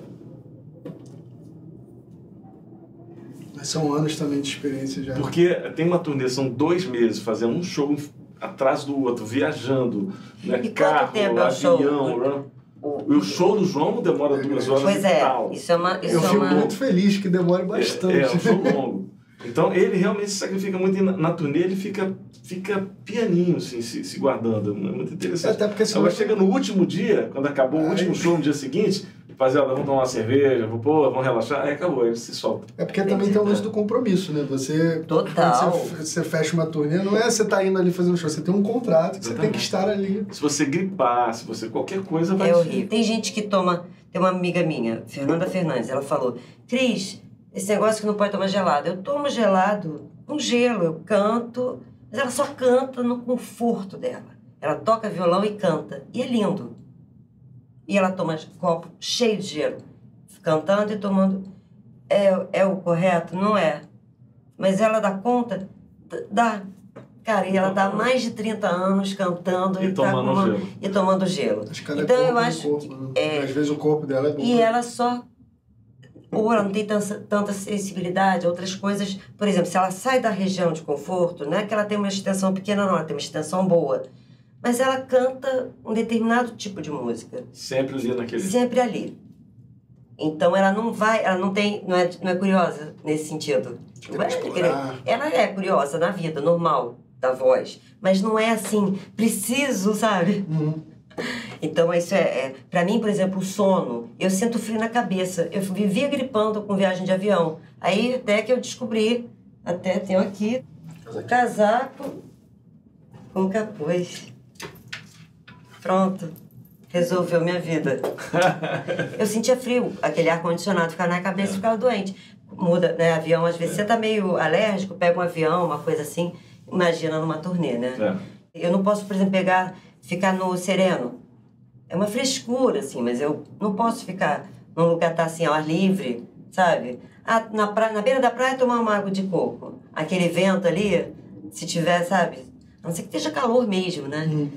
S3: Mas são anos também de experiência já.
S1: Porque tem uma turnê, são dois meses fazendo um show atrás do outro, viajando, né?
S2: E
S1: carro,
S2: tempo é o show?
S1: avião. né?
S2: O-
S1: E o show do João demora duas horas
S2: Pois
S1: e
S2: é,
S1: tal.
S2: isso é uma. Isso
S3: Eu
S2: é
S3: fico
S2: uma...
S3: muito feliz que demore
S1: É,
S3: bastante.
S1: é, um show longo. Então ele realmente se sacrifica muito e na, na turnê ele fica, fica pianinho, assim, se, se guardando. É muito interessante.
S3: Até porque
S1: Agora chega no último dia, quando acabou o
S3: Aí-
S1: último show no dia seguinte, rapaziada, vamos tomar uma cerveja, vou, pô, vamos relaxar, aí acabou, aí ele se solta.
S3: É porque também tem o lance do compromisso, né? Você,
S2: Total.
S3: quando você, você fecha uma turnê, não é você tá indo ali fazendo show, você tem um contrato que você tem que estar ali.
S1: Se você gripar, se você qualquer coisa vai
S2: É horrível. Tem gente que toma. Tem uma amiga minha, Fernanda Fernandes, ela falou: Cris, esse negócio que não pode tomar gelado. Eu tomo gelado com gelo, eu canto, mas ela só canta no conforto dela. Ela toca violão e canta. E é lindo. E ela toma copo cheio de gelo, cantando e tomando. É, é o correto? Não é. Mas ela dá conta? Dá. Cara, e ela dá mais de 30 anos cantando
S1: E
S2: tá com
S1: tomando
S2: uma-
S1: gelo.
S2: e tomando gelo.
S3: Acho que ela
S2: Então
S3: é corpo
S2: eu acho
S3: corpo,
S2: que
S3: né?
S2: é-
S3: Às vezes o corpo dela é bom.
S2: E ela só. Ou ela não tem tanta, tanta sensibilidade, outras coisas. Por exemplo, se ela sai da região de conforto, não é que ela tem uma extensão pequena, não, ela tem uma extensão boa. Mas ela canta um determinado tipo de música,
S1: Sempre ali naquele.
S2: sempre ali. Então ela não vai, ela não tem, não é, não é curiosa nesse sentido. Ela é curiosa na vida, normal, da voz. Mas não é assim, preciso, sabe?
S3: Uhum.
S2: Então, isso é, é. Para mim, por exemplo, o sono, eu sinto frio na cabeça. Eu vivia gripando com viagem de avião. Aí, até que eu descobri, até tenho aqui, o casaco com capuz. Pronto. Resolveu minha vida. Eu sentia frio, aquele ar-condicionado ficava na cabeça e ficava doente. Muda, né? Avião, às vezes você tá meio alérgico, pega um avião, uma coisa assim. Imagina numa turnê, né?
S1: É.
S2: Eu não posso, por exemplo, pegar, ficar no sereno. É uma frescura, assim, mas eu não posso ficar num lugar tá assim, ao ar livre, sabe? Ah, na, praia, na beira da praia tomar uma água de coco. Aquele vento ali, se tiver, sabe? A não ser que esteja calor mesmo, né?
S3: Uhum.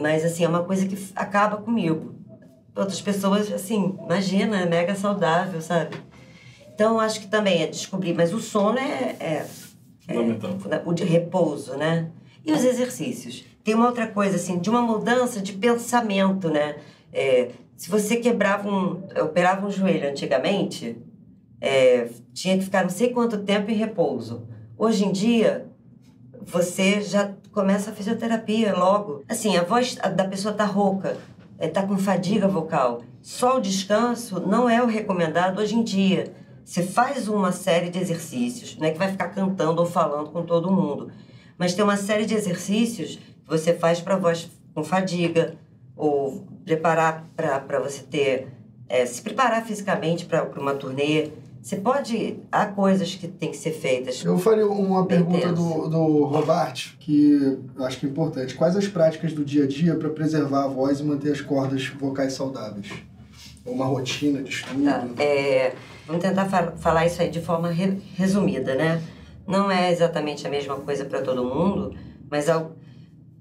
S2: Mas, assim, é uma coisa que acaba comigo. Outras pessoas, assim, imagina, é mega saudável, sabe? Então, acho que também é descobrir. Mas o sono é, é
S1: Fundamental.
S2: o de repouso, né? E os exercícios. Tem uma outra coisa, assim, de uma mudança de pensamento, né? É, se você quebrava um... operava um joelho antigamente, é, tinha que ficar não sei quanto tempo em repouso. Hoje em dia, você já começa a fisioterapia logo. Assim, a voz da pessoa tá rouca, é, tá com fadiga vocal. Só o descanso não é o recomendado hoje em dia. Você faz uma série de exercícios, não é que vai ficar cantando ou falando com todo mundo, mas tem uma série de exercícios você faz para voz com fadiga ou preparar para você ter é, se preparar fisicamente para uma turnê. Você pode há coisas que tem que ser feitas.
S3: Eu faria uma pergunta do, do Robart, que eu acho que é importante. Quais as práticas do dia a dia para preservar a voz e manter as cordas vocais saudáveis? Uma rotina de estudo?
S2: Tá, é, vamos tentar fa- falar isso aí de forma re- resumida, né? Não é exatamente a mesma coisa para todo mundo, mas ao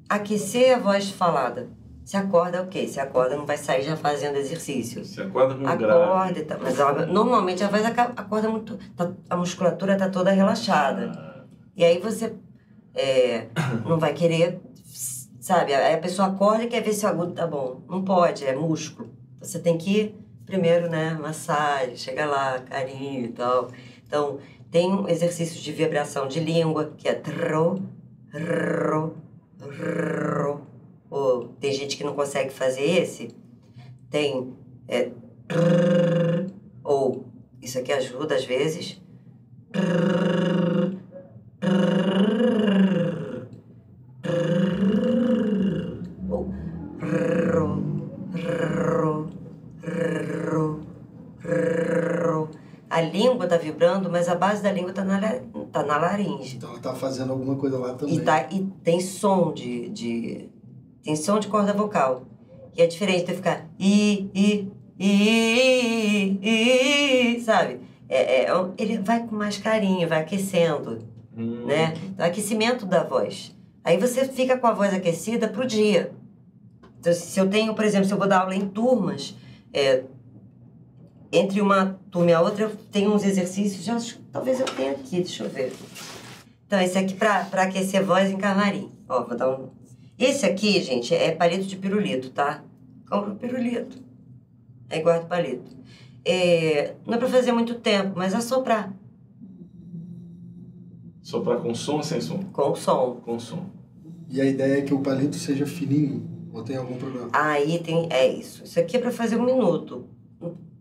S2: aquecer a voz falada. Se acorda, ok. Se acorda, não vai sair já fazendo exercício.
S1: Você acorda com.
S2: Acorda e tal. Mas ela- normalmente a voz acorda muito. tá- a musculatura está toda relaxada. E aí você é, não vai querer, sabe? Aí a pessoa acorda e quer ver se o agudo tá bom. Não pode, é músculo. Você tem que ir primeiro, né? Massagem, chega lá, carinho e tal. Então, tem um exercício de vibração de língua, que é tro, ro, ro. Ou tem gente que não consegue fazer esse. Tem é, ou isso aqui ajuda às vezes. Ou. A língua tá vibrando, mas a base da língua tá na, tá na laringe.
S3: Então ela tá fazendo alguma coisa lá também.
S2: E, tá, e tem som de, de. Tem som de corda vocal. E é diferente de ficar. I, i, i, i, i, sabe? É, é, um- ele vai com mais carinho, vai aquecendo,
S1: Hum.
S2: né? Então, aquecimento da voz. Aí você fica com a voz aquecida pro dia. Então, se eu tenho, por exemplo, se eu vou dar aula em turmas, é, entre uma turma e a outra, eu tenho uns exercícios, já, talvez eu tenha aqui, deixa eu ver. Então, esse aqui pra, pra aquecer voz em camarim. Ó, vou dar um. Esse aqui, gente, é palito de pirulito, tá? Compra o pirulito. Aí guarda o palito. É, não é pra fazer muito tempo, mas é soprar
S1: Soprar com som ou sem som?
S2: com som.
S1: Com som.
S3: E a ideia é que o palito seja fininho. Ou tem algum problema?
S2: Aí tem. É isso. Isso aqui é pra fazer um minuto.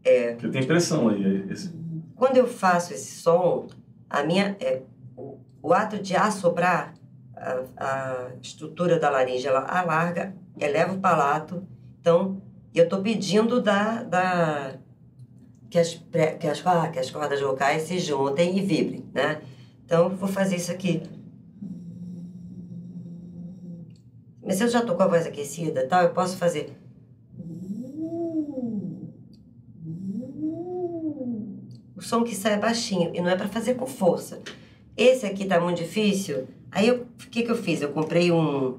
S2: É,
S1: Porque tem pressão aí. Esse...
S2: quando eu faço esse som, a minha, é, o, o ato de assoprar, a, a estrutura da laringe ela alarga, eleva o palato. Então, eu estou pedindo da, da, que, as, que, as, que as cordas vocais se juntem e vibrem, né? Então, eu vou fazer isso aqui. Mas se eu já estou com a voz aquecida e tal, eu posso fazer. O som que sai é baixinho e não é para fazer com força. Esse aqui tá muito difícil. Aí o que, que eu fiz? Eu comprei um,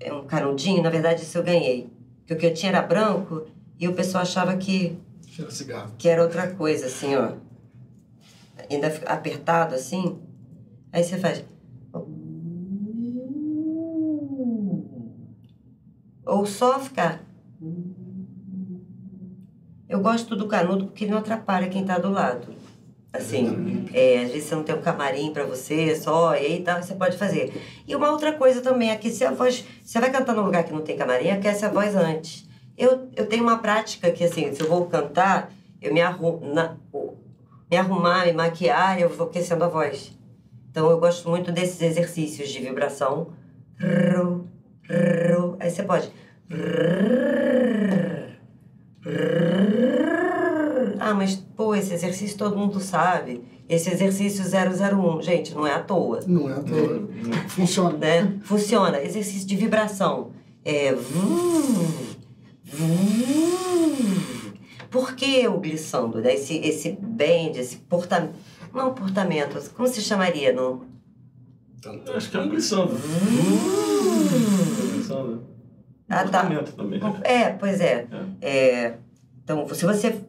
S2: é um canudinho, na verdade isso eu ganhei. Porque o que eu tinha era branco e o pessoal achava que,
S3: Cheira cigarro.
S2: que era outra coisa, assim, ó. Ainda apertado assim. Aí você faz. Ou só ficar. Eu gosto do canudo porque ele não atrapalha quem tá do lado. Assim, é, às vezes você não tem um camarim pra você, só, e aí tal, você pode fazer. E uma outra coisa também, aqui se a voz. Você vai cantar num lugar que não tem camarim, aquece a voz antes. Eu, eu tenho uma prática que, assim, se eu vou cantar, eu me arrumo. Na, me arrumar, me maquiar, eu vou aquecendo a voz. Então eu gosto muito desses exercícios de vibração. Aí você pode. Ah, mas pô, esse exercício todo mundo sabe. Esse exercício 001, gente, não é à toa.
S3: Não é à toa. Funciona.
S2: Né? Funciona. Exercício de vibração. É. Por que o glissando? Né? Esse, esse bend, esse portamento. Não portamento, como se chamaria? No...
S1: Eu Acho que é um glissando. glissando.
S2: Ah, tá.
S1: Também. né?
S2: É, pois é. É, Então, se você.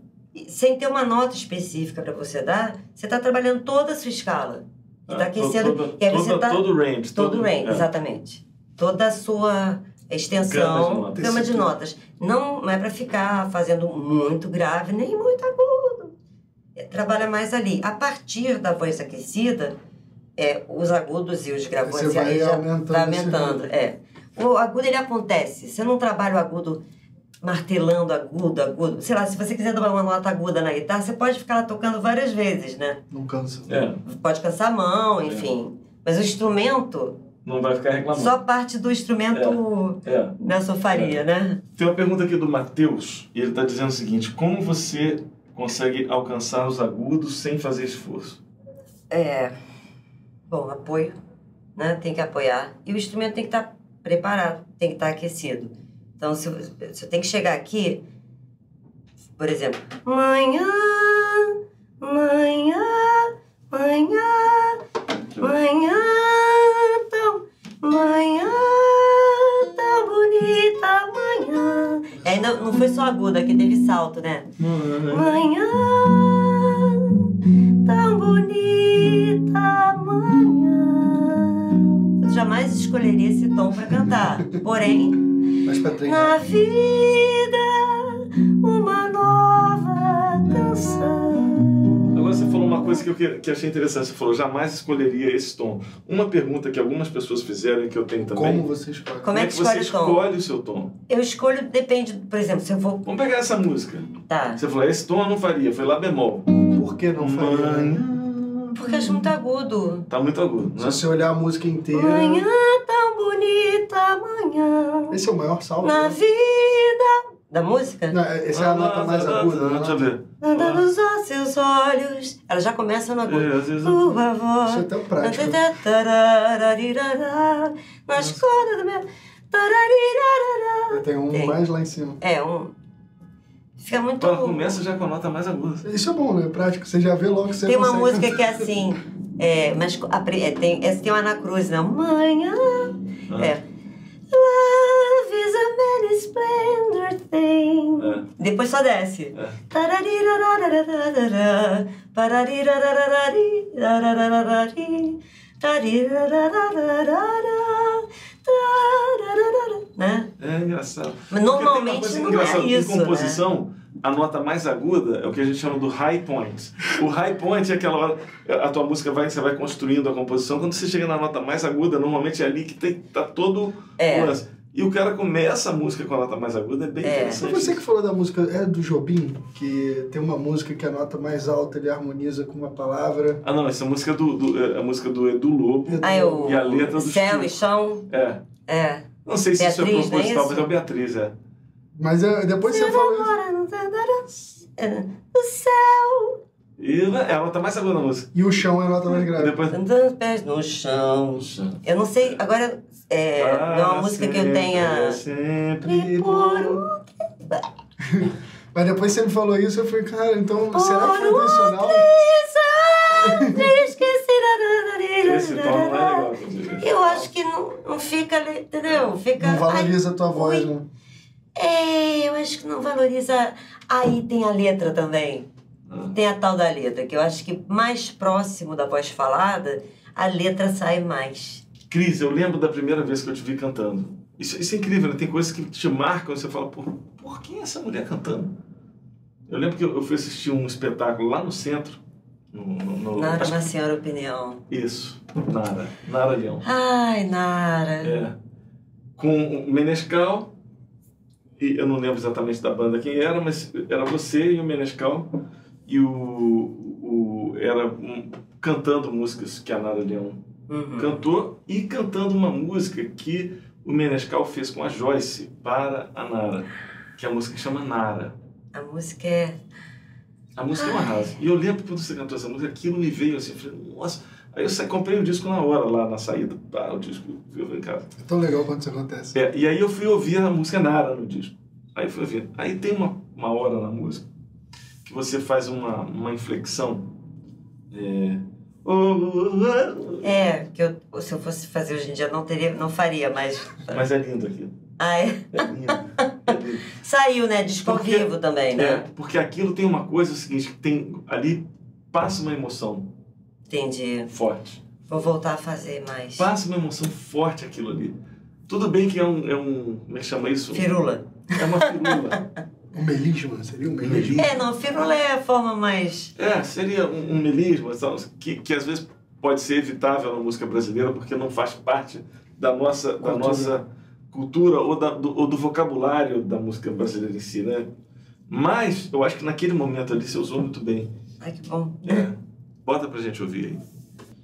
S2: Sem ter uma nota específica para você dar, você está trabalhando toda a sua escala. E está
S1: Ah,
S2: aquecendo.
S1: todo-
S2: e aí você
S1: todo-
S2: tá,
S1: todo o range.
S2: Todo o range,
S1: é.
S2: exatamente. Toda a sua extensão,
S1: Gama de notas.
S2: gama de notas. Não, não é para ficar fazendo muito grave, nem muito agudo. É, trabalha mais ali. A partir da voz aquecida, é, os agudos e os gravantes
S3: Você vai
S2: aí já
S3: aumentando
S2: vai aumentando. É. O agudo ele acontece. Você não trabalha o agudo martelando agudo, agudo. Sei lá, se você quiser dar uma nota aguda na guitarra, você pode ficar lá tocando várias vezes, né?
S3: Não cansa.
S1: É,
S2: Pode cansar a mão, enfim. Mas o instrumento,
S1: não vai ficar reclamando.
S2: só parte do instrumento
S1: É.
S2: da sofaria, né?
S1: Tem uma pergunta aqui do Matheus, e ele está dizendo o seguinte: como você consegue alcançar os agudos sem fazer esforço?
S2: É. Bom, apoio, né? Tem que apoiar. E o instrumento tem que estar preparado, tem que estar aquecido. Então, se, se eu tenho que chegar aqui, por exemplo, manhã, manhã, manhã, manhã, tão, manhã, tão bonita, manhã. E ainda não foi só aguda, aqui teve salto, né? Manhã tão bonita manhã. Eu jamais escolheria esse tom para cantar. Porém,
S3: Mas pra treinar.
S2: na vida uma nova canção.
S1: Agora você falou uma coisa que eu que, que achei interessante. Você falou, jamais escolheria esse tom. Uma pergunta que algumas pessoas fizeram e que eu tenho também.
S3: Como você escolhe?
S2: Como é que
S1: você
S2: escolhe o tom?
S1: escolhe o seu tom?
S2: Eu escolho, depende, por exemplo, se eu vou.
S1: Vamos pegar essa música.
S2: Tá.
S1: Você falou, esse tom eu não faria, foi lá bemol.
S3: Por que não faria?
S1: Manhã.
S2: Porque acho muito agudo.
S1: Tá muito agudo,
S3: Se
S1: né?
S3: você olhar a música inteira,
S2: Manhã tão bonita manhã.
S3: esse é o maior salto.
S2: Na
S3: né?
S2: vida. Da música?
S3: Não, essa é a nota mais aguda. né?
S1: Deixa eu ver.
S2: Anda nos seus olhos. Ela já começa no agudo.
S1: É, eu-
S2: voz.
S3: Isso é tão prático.
S2: Nas cordas do meu.
S3: Eu tenho um
S2: Tem.
S3: mais lá em cima.
S2: É, um. Fica muito.
S1: Ela começa já com a nota mais aguda.
S3: Isso é bom, né? Prático. Você já vê logo que você
S2: Tem uma
S3: consegue
S2: música
S3: cantar.
S2: que é assim. É, mas a é, tem, essa tem uma Ana Cruz, não. Manhã.
S1: Ah.
S2: É. splendor thing.
S1: É.
S2: Depois só desce.
S1: É.
S2: Né?
S1: É engraçado.
S2: Mas normalmente não é isso.
S1: Em composição, a nota mais aguda é o que a gente chama do high point. O high point é aquela hora, a tua música vai, você vai construindo a composição, quando você chega na nota mais aguda, normalmente é ali que tem, tá todo
S2: É.
S1: o lance. E o cara começa a música com a nota mais aguda, é bem
S2: É.
S3: Foi
S1: interessante.
S3: você que falou da música, é do Jobim, que tem uma música que a nota mais alta ele harmoniza com uma palavra.
S1: Ah, não, essa música é do, do, é a música do Edu Lobo.
S2: Ah, é o
S1: E a letra do
S2: céu
S1: Chico.
S2: e chão.
S1: É.
S2: É.
S1: Não sei se isso é
S2: Beatriz, é
S1: proposital,
S2: isso?
S1: mas é o Beatriz, é.
S3: Mas é, depois você falou isso.
S2: Agora não tá é, O céu.
S1: E é a nota mais aguda da música.
S3: E o chão é a nota mais grave.
S1: Depois.
S2: Andando os pés no chão. Eu não sei, agora é, não é uma música que eu tenha.
S1: Sempre
S2: Por
S3: Mas depois você me falou isso, eu falei, cara, então será que foi intencional?
S1: Esse tom não é legal.
S2: Eu acho que não, não fica, entendeu? Fica.
S3: Não valoriza a tua
S2: ai,
S3: voz,
S2: ui.
S3: né?
S2: É, eu acho que não valoriza. Aí tem a letra também.
S1: Ah.
S2: Tem a tal da letra, que eu acho que mais próximo da voz falada, a letra sai mais.
S1: Cris, eu lembro da primeira vez que eu te vi cantando. Isso, isso é incrível, né? Tem coisas que te marcam e você fala, por, por que essa mulher cantando? Eu lembro que eu, eu fui assistir um espetáculo lá no centro. No, no, no-
S2: Nara,
S1: acho
S2: senhora opinião.
S1: Isso, Nara. Nara Leão.
S2: Ai, Nara.
S1: É. Com o Menescal, e eu não lembro exatamente da banda quem era, mas era você e o Menescal, e o, o era um- cantando músicas que a Nara Leão
S2: Uhum.
S1: cantou e cantando uma música que o Menescal fez com a Joyce para a Nara, que é a música que chama Nara.
S2: A música é.
S1: A música é um arraso. E eu lembro quando você cantou essa música, aquilo me veio assim, eu falei, nossa. Aí eu comprei o disco na hora, lá na saída. Ah, o disco, eu falei, cara.
S3: É tão legal quando isso acontece.
S1: É, e aí eu fui ouvir a música Nara no disco. Aí fui ouvir. Aí tem uma, uma hora na música que você faz uma, uma inflexão. É.
S2: É, que eu, se eu fosse fazer hoje em dia não teria, não faria, mas.
S1: Mas é lindo aquilo.
S2: Ah, é.
S1: É lindo. É lindo.
S2: Saiu, né? Disco
S1: Porque-
S2: vivo também,
S1: É,
S2: né?
S1: porque aquilo tem uma coisa é o seguinte, que tem ali passa uma emoção
S2: Entendi.
S1: forte.
S2: Vou voltar a fazer mais.
S1: Passa uma emoção forte aquilo ali. Tudo bem que é um, é um como é que chama isso?
S2: Firula.
S1: É uma firula.
S3: Um melisma, seria um melisma?
S2: É, não, firula é a forma mais.
S1: É, seria um, um melisma, sabe? que, que às vezes pode ser evitável na música brasileira porque não faz parte da nossa, da
S3: Cultura.
S1: nossa cultura ou, da, do, ou do vocabulário da música brasileira em si, né? Mas eu acho que naquele momento ali você usou muito bem.
S2: Ai, que bom.
S1: É. Bota pra gente ouvir aí.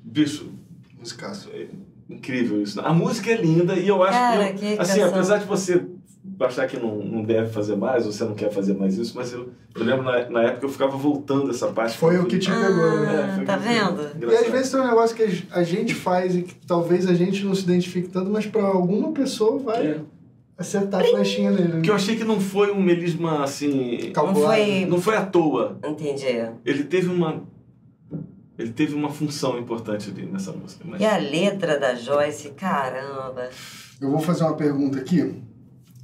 S1: Bicho,
S3: Musicaço.
S1: é incrível isso. A música é linda e eu acho
S2: Cara,
S1: que.
S2: que
S1: Eu, assim,
S2: canção.
S1: apesar de você achar que não, não deve fazer mais, ou você não quer fazer mais isso, mas eu, eu lembro na, na época eu ficava voltando essa parte.
S3: Foi o que te pegou, né?
S1: É, foi
S2: tá
S1: que
S2: vendo?
S3: E às vezes tem um negócio que a gente faz e que talvez a gente não se identifique tanto, mas pra alguma pessoa vai
S1: É.
S3: acertar a flechinha nele.
S1: Porque eu achei que não foi um melisma assim.
S2: Não foi.
S1: Não foi à toa.
S2: Entendi.
S1: Ele teve uma. Ele teve uma função importante ali nessa música. Mas...
S2: E a letra da Joyce, caramba.
S3: Eu vou fazer uma pergunta aqui,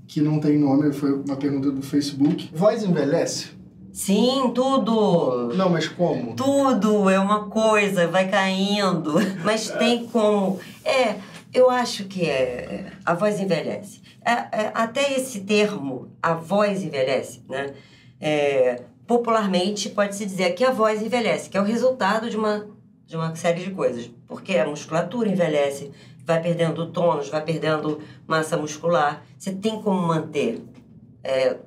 S3: que não tem nome, foi uma pergunta do Facebook. Voz envelhece?
S2: Sim, tudo.
S3: Não, mas como?
S2: Tudo é uma coisa, vai caindo. Mas tem como. É, eu acho que é. A voz envelhece. É, é, até esse termo, a voz envelhece, né? É, popularmente pode-se dizer que a voz envelhece, que é o resultado de uma, de uma série de coisas. Porque a musculatura envelhece, vai perdendo tônus, vai perdendo massa muscular. Você tem como manter é,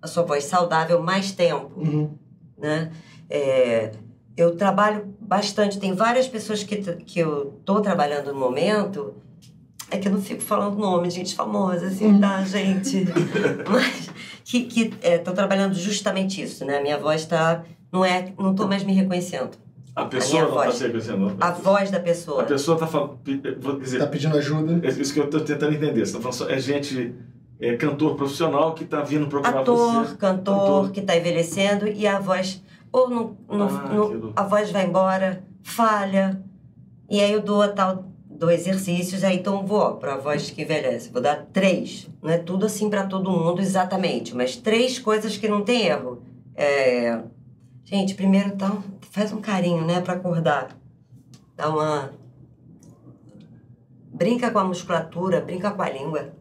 S2: a sua voz saudável mais tempo
S3: Uhum.
S2: né? É, eu trabalho bastante, tem várias pessoas que, que eu tô trabalhando no momento, é que eu não fico falando nome de gente famosa, assim, tá, gente? Mas que estão trabalhando justamente isso, né? A minha voz tá, não é, não tô mais me reconhecendo.
S1: A pessoa
S2: minha
S1: não está se reconhecendo.
S2: A voz da
S1: A
S2: pessoa.
S1: pessoa está falando. Vou dizer,
S3: Tá pedindo ajuda.
S1: É isso que eu estou tentando entender. Você tá falando só, é gente, é cantor profissional que está vindo procurar
S2: Ator,
S1: você.
S2: cantor,
S1: Cantor.
S2: que tá envelhecendo e a voz, ou não, não-
S1: Ah, louco.
S2: a voz vai embora, falha, e aí eu dou a tal dou exercícios, aí então vou para a voz que envelhece. Vou dar três. Não é tudo assim para todo mundo exatamente, mas três coisas que não tem erro. É... Gente, primeiro então, faz um carinho, né, para acordar. Dá uma. Brinca com a musculatura, brinca com a língua.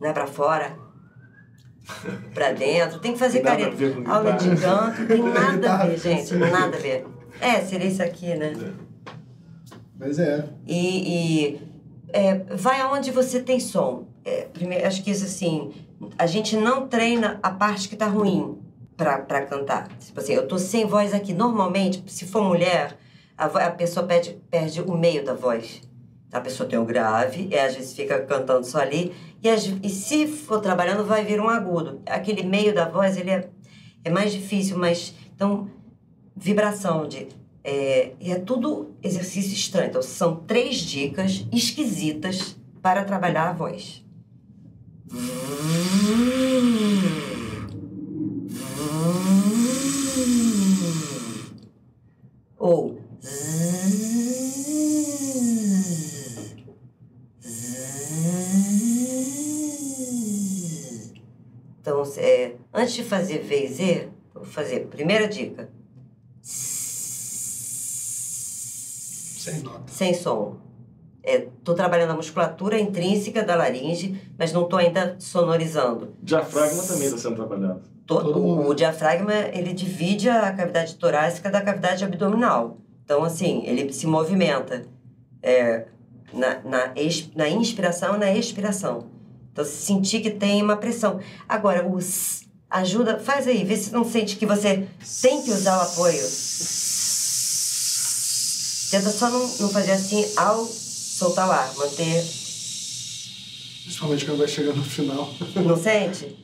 S2: Não é para fora. Pra dentro, tem que fazer careta.
S1: com
S2: Aula de canto, tem nada a ver, gente, nada a ver. É, seria isso aqui, né?
S3: Mas é.
S2: E, e, é, vai aonde você tem som. É, primeiro, acho que isso assim, a gente não treina a parte que tá ruim pra cantar. Tipo assim, eu tô sem voz aqui. Normalmente, se for mulher, a, a pessoa perde, perde o meio da voz. A pessoa tem o grave, e às vezes fica cantando só ali. E, às- e se for trabalhando, vai vir um agudo. Aquele meio da voz, ele é, é mais difícil, mas... Então, vibração de... É, é tudo exercício estranho. Então, são três dicas esquisitas para trabalhar a voz. Ou Então, é, antes de fazer V e Z, vou fazer primeira dica.
S3: Sem nota.
S2: sem som. Estou trabalhando a musculatura intrínseca da laringe, mas não estou ainda sonorizando.
S1: Diafragma também está sendo trabalhado.
S2: Todo,
S3: Todo
S2: o,
S3: mundo.
S2: o diafragma ele divide a cavidade torácica da cavidade abdominal. Então, assim, ele se movimenta é, na, na, ex- na inspiração e na expiração. Então, se sentir que tem uma pressão. Agora, o s ajuda, faz aí, vê se não sente que você tem que usar o apoio. Tenta só não, não fazer assim ao soltar o ar, manter.
S3: Principalmente quando vai chegando no final.
S2: Não sente?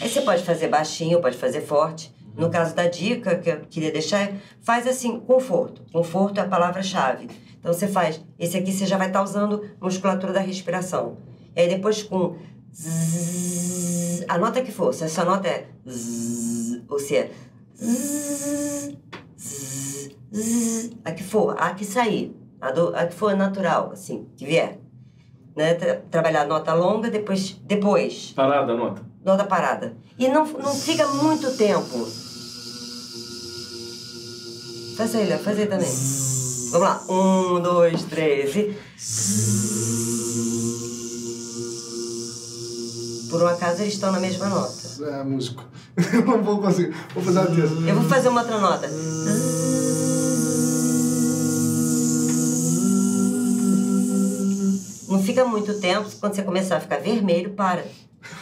S2: Aí você pode fazer baixinho, pode fazer forte. No caso da dica que eu queria deixar, é, faz assim, conforto. Conforto é a palavra-chave. Então você faz, esse aqui você já vai estar usando musculatura da respiração. E aí depois com zzz, a nota que for, se essa nota é zzz, ou se é zzz, zzz, zzz, a que for, a que sair, a, do, a que for natural, assim, que vier. Né? Tra- trabalhar nota longa, depois, depois
S1: Parada, nota.
S2: nota parada. E não, não fica muito tempo. Faz aí, Léo, faz aí também. Vamos lá. Um, dois, três e. Por um acaso eles estão na mesma nota.
S3: É, músico. não vou conseguir. Vou fazer a terça.
S2: Eu vou fazer uma outra nota. Fica muito tempo, quando você começar a ficar vermelho, para,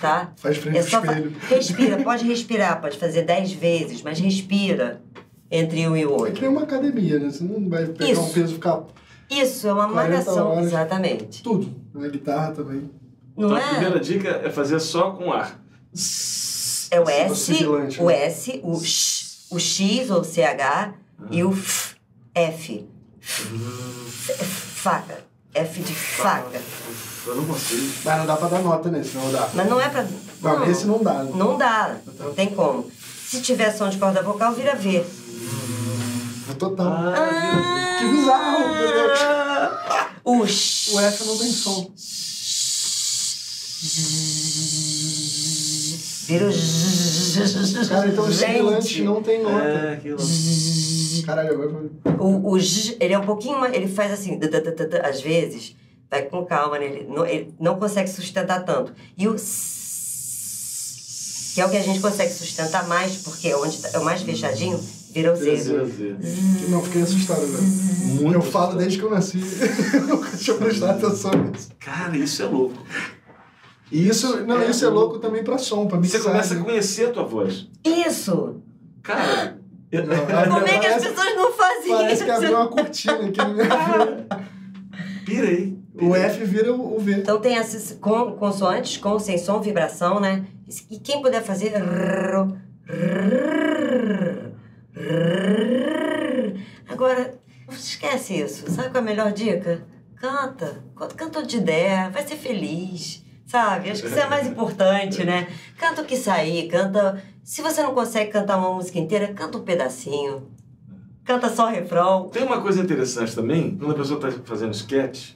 S2: tá?
S3: Faz frente
S2: É só fa-. Respira, pode respirar, pode fazer dez vezes, mas respira entre um e o
S3: É
S2: outro.
S3: que nem uma academia, né? Você não vai pegar
S2: Isso.
S3: um peso e ficar
S2: Isso é uma
S3: 40
S2: malhação,
S3: horas.
S2: exatamente.
S3: tudo. Na guitarra também.
S2: Não
S1: então,
S2: é?
S1: a primeira dica é fazer só com ar.
S2: É o S, o
S3: né?
S2: S, o X, o X ou CH e o F, F. F- Faca. F de faca.
S1: Eu não consigo.
S3: Mas não dá pra dar nota nesse, não dá.
S2: Mas não é pra.
S3: Não, esse não dá. né?
S2: Não dá, não tem como. Se tiver som de corda vocal, vira V.
S3: É total.
S2: Ah,
S3: Que bizarro, meu Deus.
S2: O
S3: F não tem som.
S2: Vira o Z.
S3: Cara, então o estimulante
S2: Gente,
S3: não tem nota.
S1: É, aquilo.
S3: Caralho, agora foi...
S2: O, o J, ele é um pouquinho mais. Ele faz assim, às vezes, vai com calma, né? ele, não, ele não consegue sustentar tanto. E o S, que é o que a gente consegue sustentar mais, porque é onde tá- é o mais fechadinho, vira o Z.
S1: Zero.
S3: Não, fiquei assustado agora.
S1: Muito
S3: eu falo desde que eu nasci. eu nunca tinha prestado atenção nisso.
S1: Cara, isso é louco.
S3: E isso, não,
S1: É
S3: isso é louco também pra som, pra
S1: Você
S3: mixagem.
S1: começa a conhecer a tua voz.
S2: Isso!
S1: Cara, eu-
S3: Não,
S2: Como é que as
S3: parece-
S2: pessoas não fazem
S3: Parece
S2: isso?
S3: que abriu uma cortina aqui na minha frente.
S1: pira aí.
S3: O F vira o V.
S2: Então tem essas con- consoantes com sem som, vibração, né? E quem puder fazer. Agora, esquece isso. Sabe qual é a melhor dica? Canta. Canta onde der, vai ser feliz. Sabe? Acho que isso é mais importante, né? Canta o que sair, canta. Se você não consegue cantar uma música inteira, canta um pedacinho. canta só refrão.
S1: Tem uma coisa interessante também, quando a pessoa está fazendo sketch,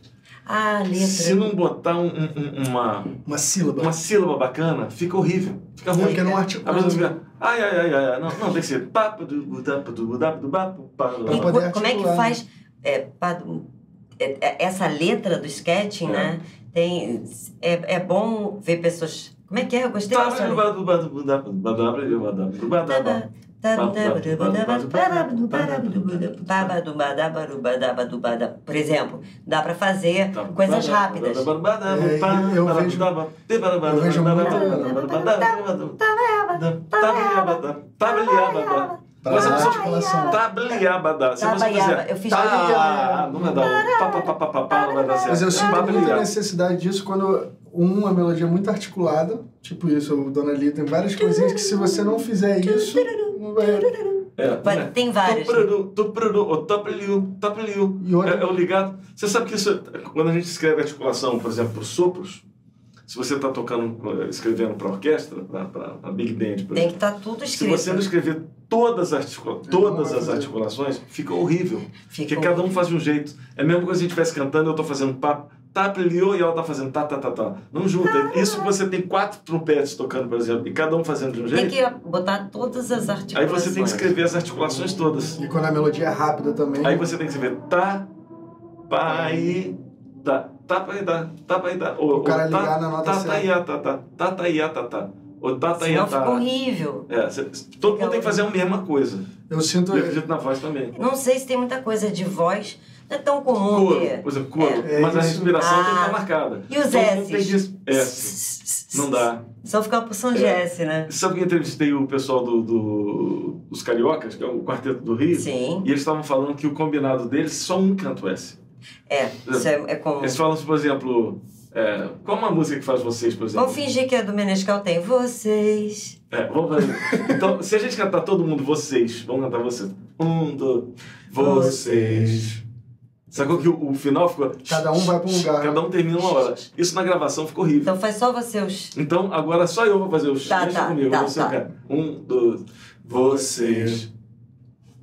S2: Ah, letra.
S1: se não botar um- um- um- uma,
S3: Uma sílaba.
S1: uma sílaba bacana, fica horrível. Fica ruim.
S3: porque não
S1: A
S3: articula.
S1: pessoa fica. Ai, ai, ai, ai. Não, não tem que ser. Papo do budapo do budapo do bapo.
S2: como é que
S3: articular,
S2: faz é, pa- é, é, essa letra do sketching,
S1: É.
S2: né? Tem, é, é bom ver pessoas. Como é que é? Eu gostei
S1: Tá.
S2: Por exemplo, dá pra fazer
S1: Tá.
S2: coisas rápidas.
S3: É, eu vejo- eu vejo
S1: Mas
S3: articulação.
S1: Tabliabada. Se você fizer.
S2: Eu fiz
S1: Tá, não vai dar. Pá, pá, pá, pá, pá, pá, não vai dar certo.
S3: Mas eu sinto muita necessidade disso quando uma melodia muito articulada, tipo isso, o Dona Lia tem várias coisinhas que se você não fizer isso, não vai...
S1: É, né?
S2: tem várias.
S3: E outra-
S1: É, é o ligado. Você sabe que isso, quando a gente escreve articulação, por exemplo, para sopros, se você está tocando, escrevendo para orquestra, para Big Band, por
S2: Tem que estar tudo
S1: se
S2: escrito.
S1: você não escrever todas as, articula todas as articulações, fica horrível.
S2: Fica
S1: Porque cada um faz de um jeito. É a mesma coisa se a gente estivesse cantando, eu estou fazendo papo, tapliu e ela está fazendo tá, tá, tá, tá. Não junta. Isso que você tem quatro trompetes tocando, por exemplo, e cada um fazendo de um
S2: Tem
S1: jeito.
S2: que botar todas as
S1: Aí
S2: articulações.
S1: você tem que escrever as articulações todas.
S3: E quando a melodia é rápida também,
S1: Aí você tem que escrever tá, pai, tá, tá, pai, tá, tá, pai, tá. Ou,
S3: O cara
S1: tá,
S3: ligar na nota
S1: tá,
S3: certa.
S1: tá, ia, tá, tá, tá, tá, ia, tá, tá. Ou tá, tá, ia,
S2: Senão fica
S1: tá.
S2: horrível.
S1: É, cê- todo mundo tem que fazer a mesma coisa.
S3: eu sinto...
S1: Eu acredito na voz também.
S2: Não sei se tem muita coisa de voz. Não é tão comum
S1: Coro,
S2: ter.
S1: por exemplo, coro.
S3: É,
S1: mas a
S3: isso.
S1: respiração tem que
S2: Ah.
S1: estar marcada.
S2: E os S's?
S1: que- S. Não dá.
S2: Só ficar por São
S1: É.
S2: Jesse, né?
S1: Sabe que eu entrevistei o pessoal do, do- dos Cariocas, que é o Quarteto do Rio?
S2: Sim.
S1: E eles estavam falando que o combinado deles só um canto S.
S2: É, isso é, é comum.
S1: Eles falam, por exemplo, é, qual uma música que faz vocês, por exemplo?
S2: Vamos fingir que a do Menescal tem vocês.
S1: É, vamos fazer. Então, se a gente cantar todo mundo vocês, vamos cantar vocês. Um, dois, vocês. Sacou que o, o final ficou.
S3: Cada um vai pra um lugar.
S1: Cada um termina uma hora. Isso na gravação ficou horrível.
S2: Então faz só você os.
S1: Então, agora só eu vou fazer os.
S2: Tá,
S1: Deixa
S2: tá,
S1: comigo,
S2: tá,
S1: você
S2: tá.
S1: Um, dois, vocês.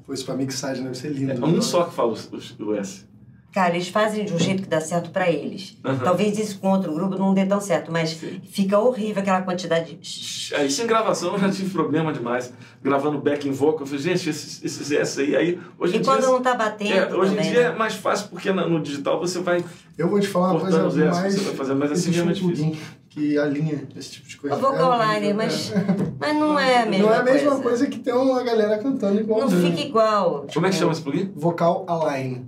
S3: Pô, isso pra mixagem deve ser lindo.
S1: É um só que fala os- os- o S.
S2: Cara, eles fazem de um jeito que dá certo pra eles.
S1: Aham.
S2: Talvez isso com outro grupo não dê tão certo, mas
S1: Sim.
S2: fica horrível aquela quantidade de.
S1: É, Isso em gravação eu já tive problema demais. Gravando backing vocal, eu falei, gente, esses, esses S aí, aí. Hoje em
S2: E quando
S1: dia.
S2: não tá batendo.
S1: é, hoje
S2: também,
S1: em dia
S2: né?
S1: é mais fácil porque na- no digital você vai.
S3: Eu vou te falar uma coisa mais...
S1: você vai fazer, mas assim
S3: existe
S1: é mais difícil.
S3: que alinha esse tipo de coisa.
S2: O vocal
S3: É
S2: liner,
S3: horrível,
S2: mas,
S3: é.
S2: mas não é a mesma
S3: Não é a mesma
S2: coisa.
S3: coisa que tem uma galera cantando igual.
S2: Não fica igual.
S1: Como é que chama esse plugin?
S3: Vocal align.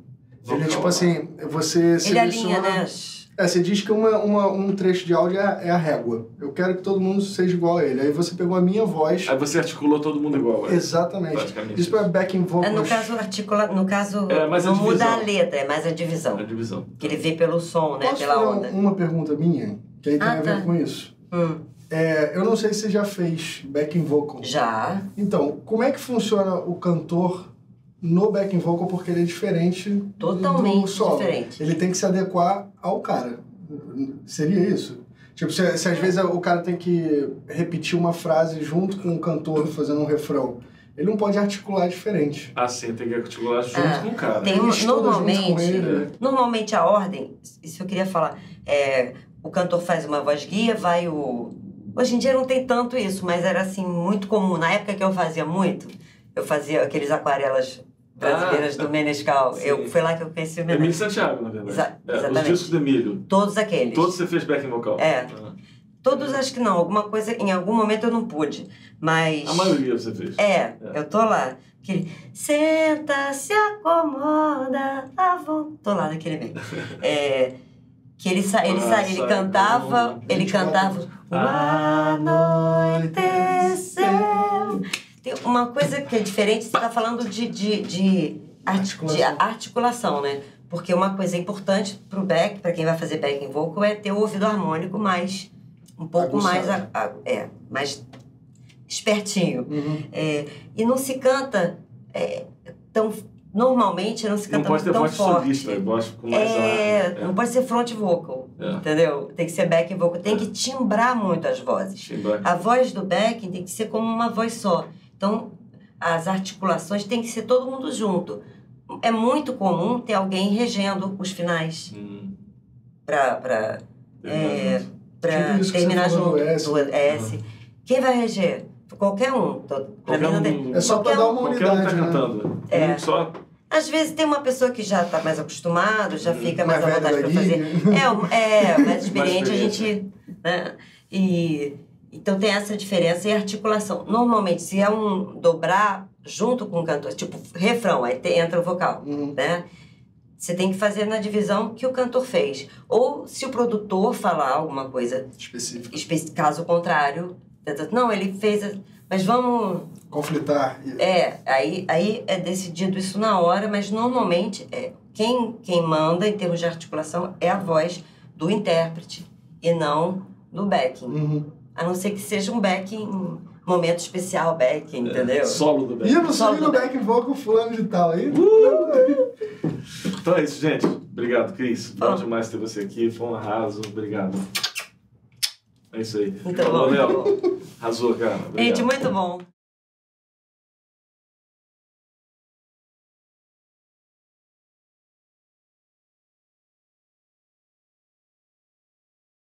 S3: Ele é tipo assim, você
S2: Ele
S3: seleciona...
S2: alinha, né?
S3: É, você diz que uma, uma, um trecho de áudio é, é a régua. Eu quero que todo mundo seja igual a ele. Aí você pegou a minha voz.
S1: Aí você articulou todo mundo igual. é.
S3: Exatamente.
S1: Praticamente
S3: Isso para backing
S2: É,
S3: vocals.
S2: no caso, articula... no caso
S1: É, mas a
S2: não muda a letra, é mais a divisão.
S1: A divisão.
S2: Que ele vê pelo som, né?
S3: Posso
S2: Pela onda.
S3: uma pergunta minha? Que aí tem
S2: Ah,
S3: a ver
S2: tá.
S3: com isso.
S2: Hum,
S3: É, eu não sei se você já fez backing vocal.
S2: já.
S3: Então, como é que funciona o cantor no backing vocal? Porque ele é diferente
S2: Totalmente
S3: do solo.
S2: diferente.
S3: Ele tem que se adequar ao cara. Seria isso? Tipo, se, se às vezes o cara tem que repetir uma frase junto com o cantor fazendo um refrão, ele não pode articular diferente.
S1: Ah, sim, tem que articular junto
S2: Ah,
S1: com o cara.
S2: tem-
S3: Eles
S2: normalmente-
S3: ele, né?
S2: Normalmente a ordem, isso eu queria falar, é, o cantor faz uma voz guia, vai o. Hoje em dia não tem tanto isso, mas era assim, muito comum. Na época que eu fazia muito, eu fazia aqueles aquarelas brasileiras
S1: Ah,
S2: do Menescal.
S1: sim.
S2: Eu, foi lá que eu conheci o
S1: Emílio
S2: Menescal.
S1: Santiago, na verdade.
S2: Exa-
S1: É, os
S2: exatamente.
S1: discos do Emílio.
S2: Todos aqueles.
S1: Todos você fez backing vocal?
S2: É.
S1: Ah.
S2: Todos acho que não. Alguma coisa, em algum momento eu não pude. Mas.
S1: A maioria você fez.
S2: É, eu tô lá. Aquele. Senta, se acomoda, avô. Tô lá naquele meio. É, que ele, sa ele, sa ele cantava. Ele
S3: 24
S2: cantava. O anoiteceu. Uma coisa que é diferente, você tá falando de, de, de, arti- de
S3: Articulação.
S2: articulação, né? Porque uma coisa importante pro back, para quem vai fazer backing vocal, é ter o ouvido harmônico mais. Um pouco
S3: Aguçado.
S2: mais. a- a- é, mais espertinho.
S3: Uhum.
S2: É, e não se canta é, tão. Normalmente não se
S1: Não
S2: canta
S1: pode ter
S2: tão
S1: voz
S2: forte.
S1: solista, é voz com mais
S2: É,
S1: ar.
S2: não pode ser front vocal,
S1: É.
S2: entendeu? Tem que ser back vocal. Tem que timbrar muito as vozes.
S1: Timbrar.
S2: A voz do backing tem que ser como uma voz só. Então, as articulações tem que ser todo mundo junto. É muito comum ter alguém regendo os finais
S1: Hum,
S2: para é, pra
S3: Tipo
S2: terminar junto.
S3: do S.
S2: do S. Quem vai reger? Qualquer um.
S1: Qualquer um
S2: tem.
S3: É só
S2: Qualquer
S3: dar
S2: um.
S3: uma
S1: Qualquer um tá
S3: unidade, né?
S1: cantando.
S2: É.
S1: Um só.
S2: Às vezes tem uma pessoa que já está mais acostumado, já fica mais,
S3: Mais
S2: à vontade para fazer. É, é, mais experiente a
S1: experiente,
S2: gente. Né? E, então tem essa diferença e articulação. Normalmente, se é um dobrar junto com o cantor, tipo refrão, aí entra o vocal,
S3: Uhum.
S2: né? Você tem que fazer na divisão que o cantor fez. Ou se o produtor falar alguma coisa,
S3: Específico.
S2: espe- caso contrário, não, ele fez, a- mas vamos
S3: Conflitar.
S2: É, aí, aí é decidido isso na hora, mas normalmente é, quem, quem manda em termos de articulação é a voz do intérprete e não do backing.
S3: Uhum.
S2: A não ser que seja um backing, momento especial backing, entendeu?
S1: Solo do
S3: E
S1: bem.
S3: no
S2: Solo do
S3: back vocal fulano de tal aí.
S1: Então é isso, gente. Obrigado, Cris. Bom
S2: Bom.
S1: demais ter você aqui. Foi um arraso. Obrigado. É isso aí.
S2: Muito
S1: Falou,
S2: bom,
S1: Léo. Arrasou, cara. Obrigado.
S2: Gente, muito bom.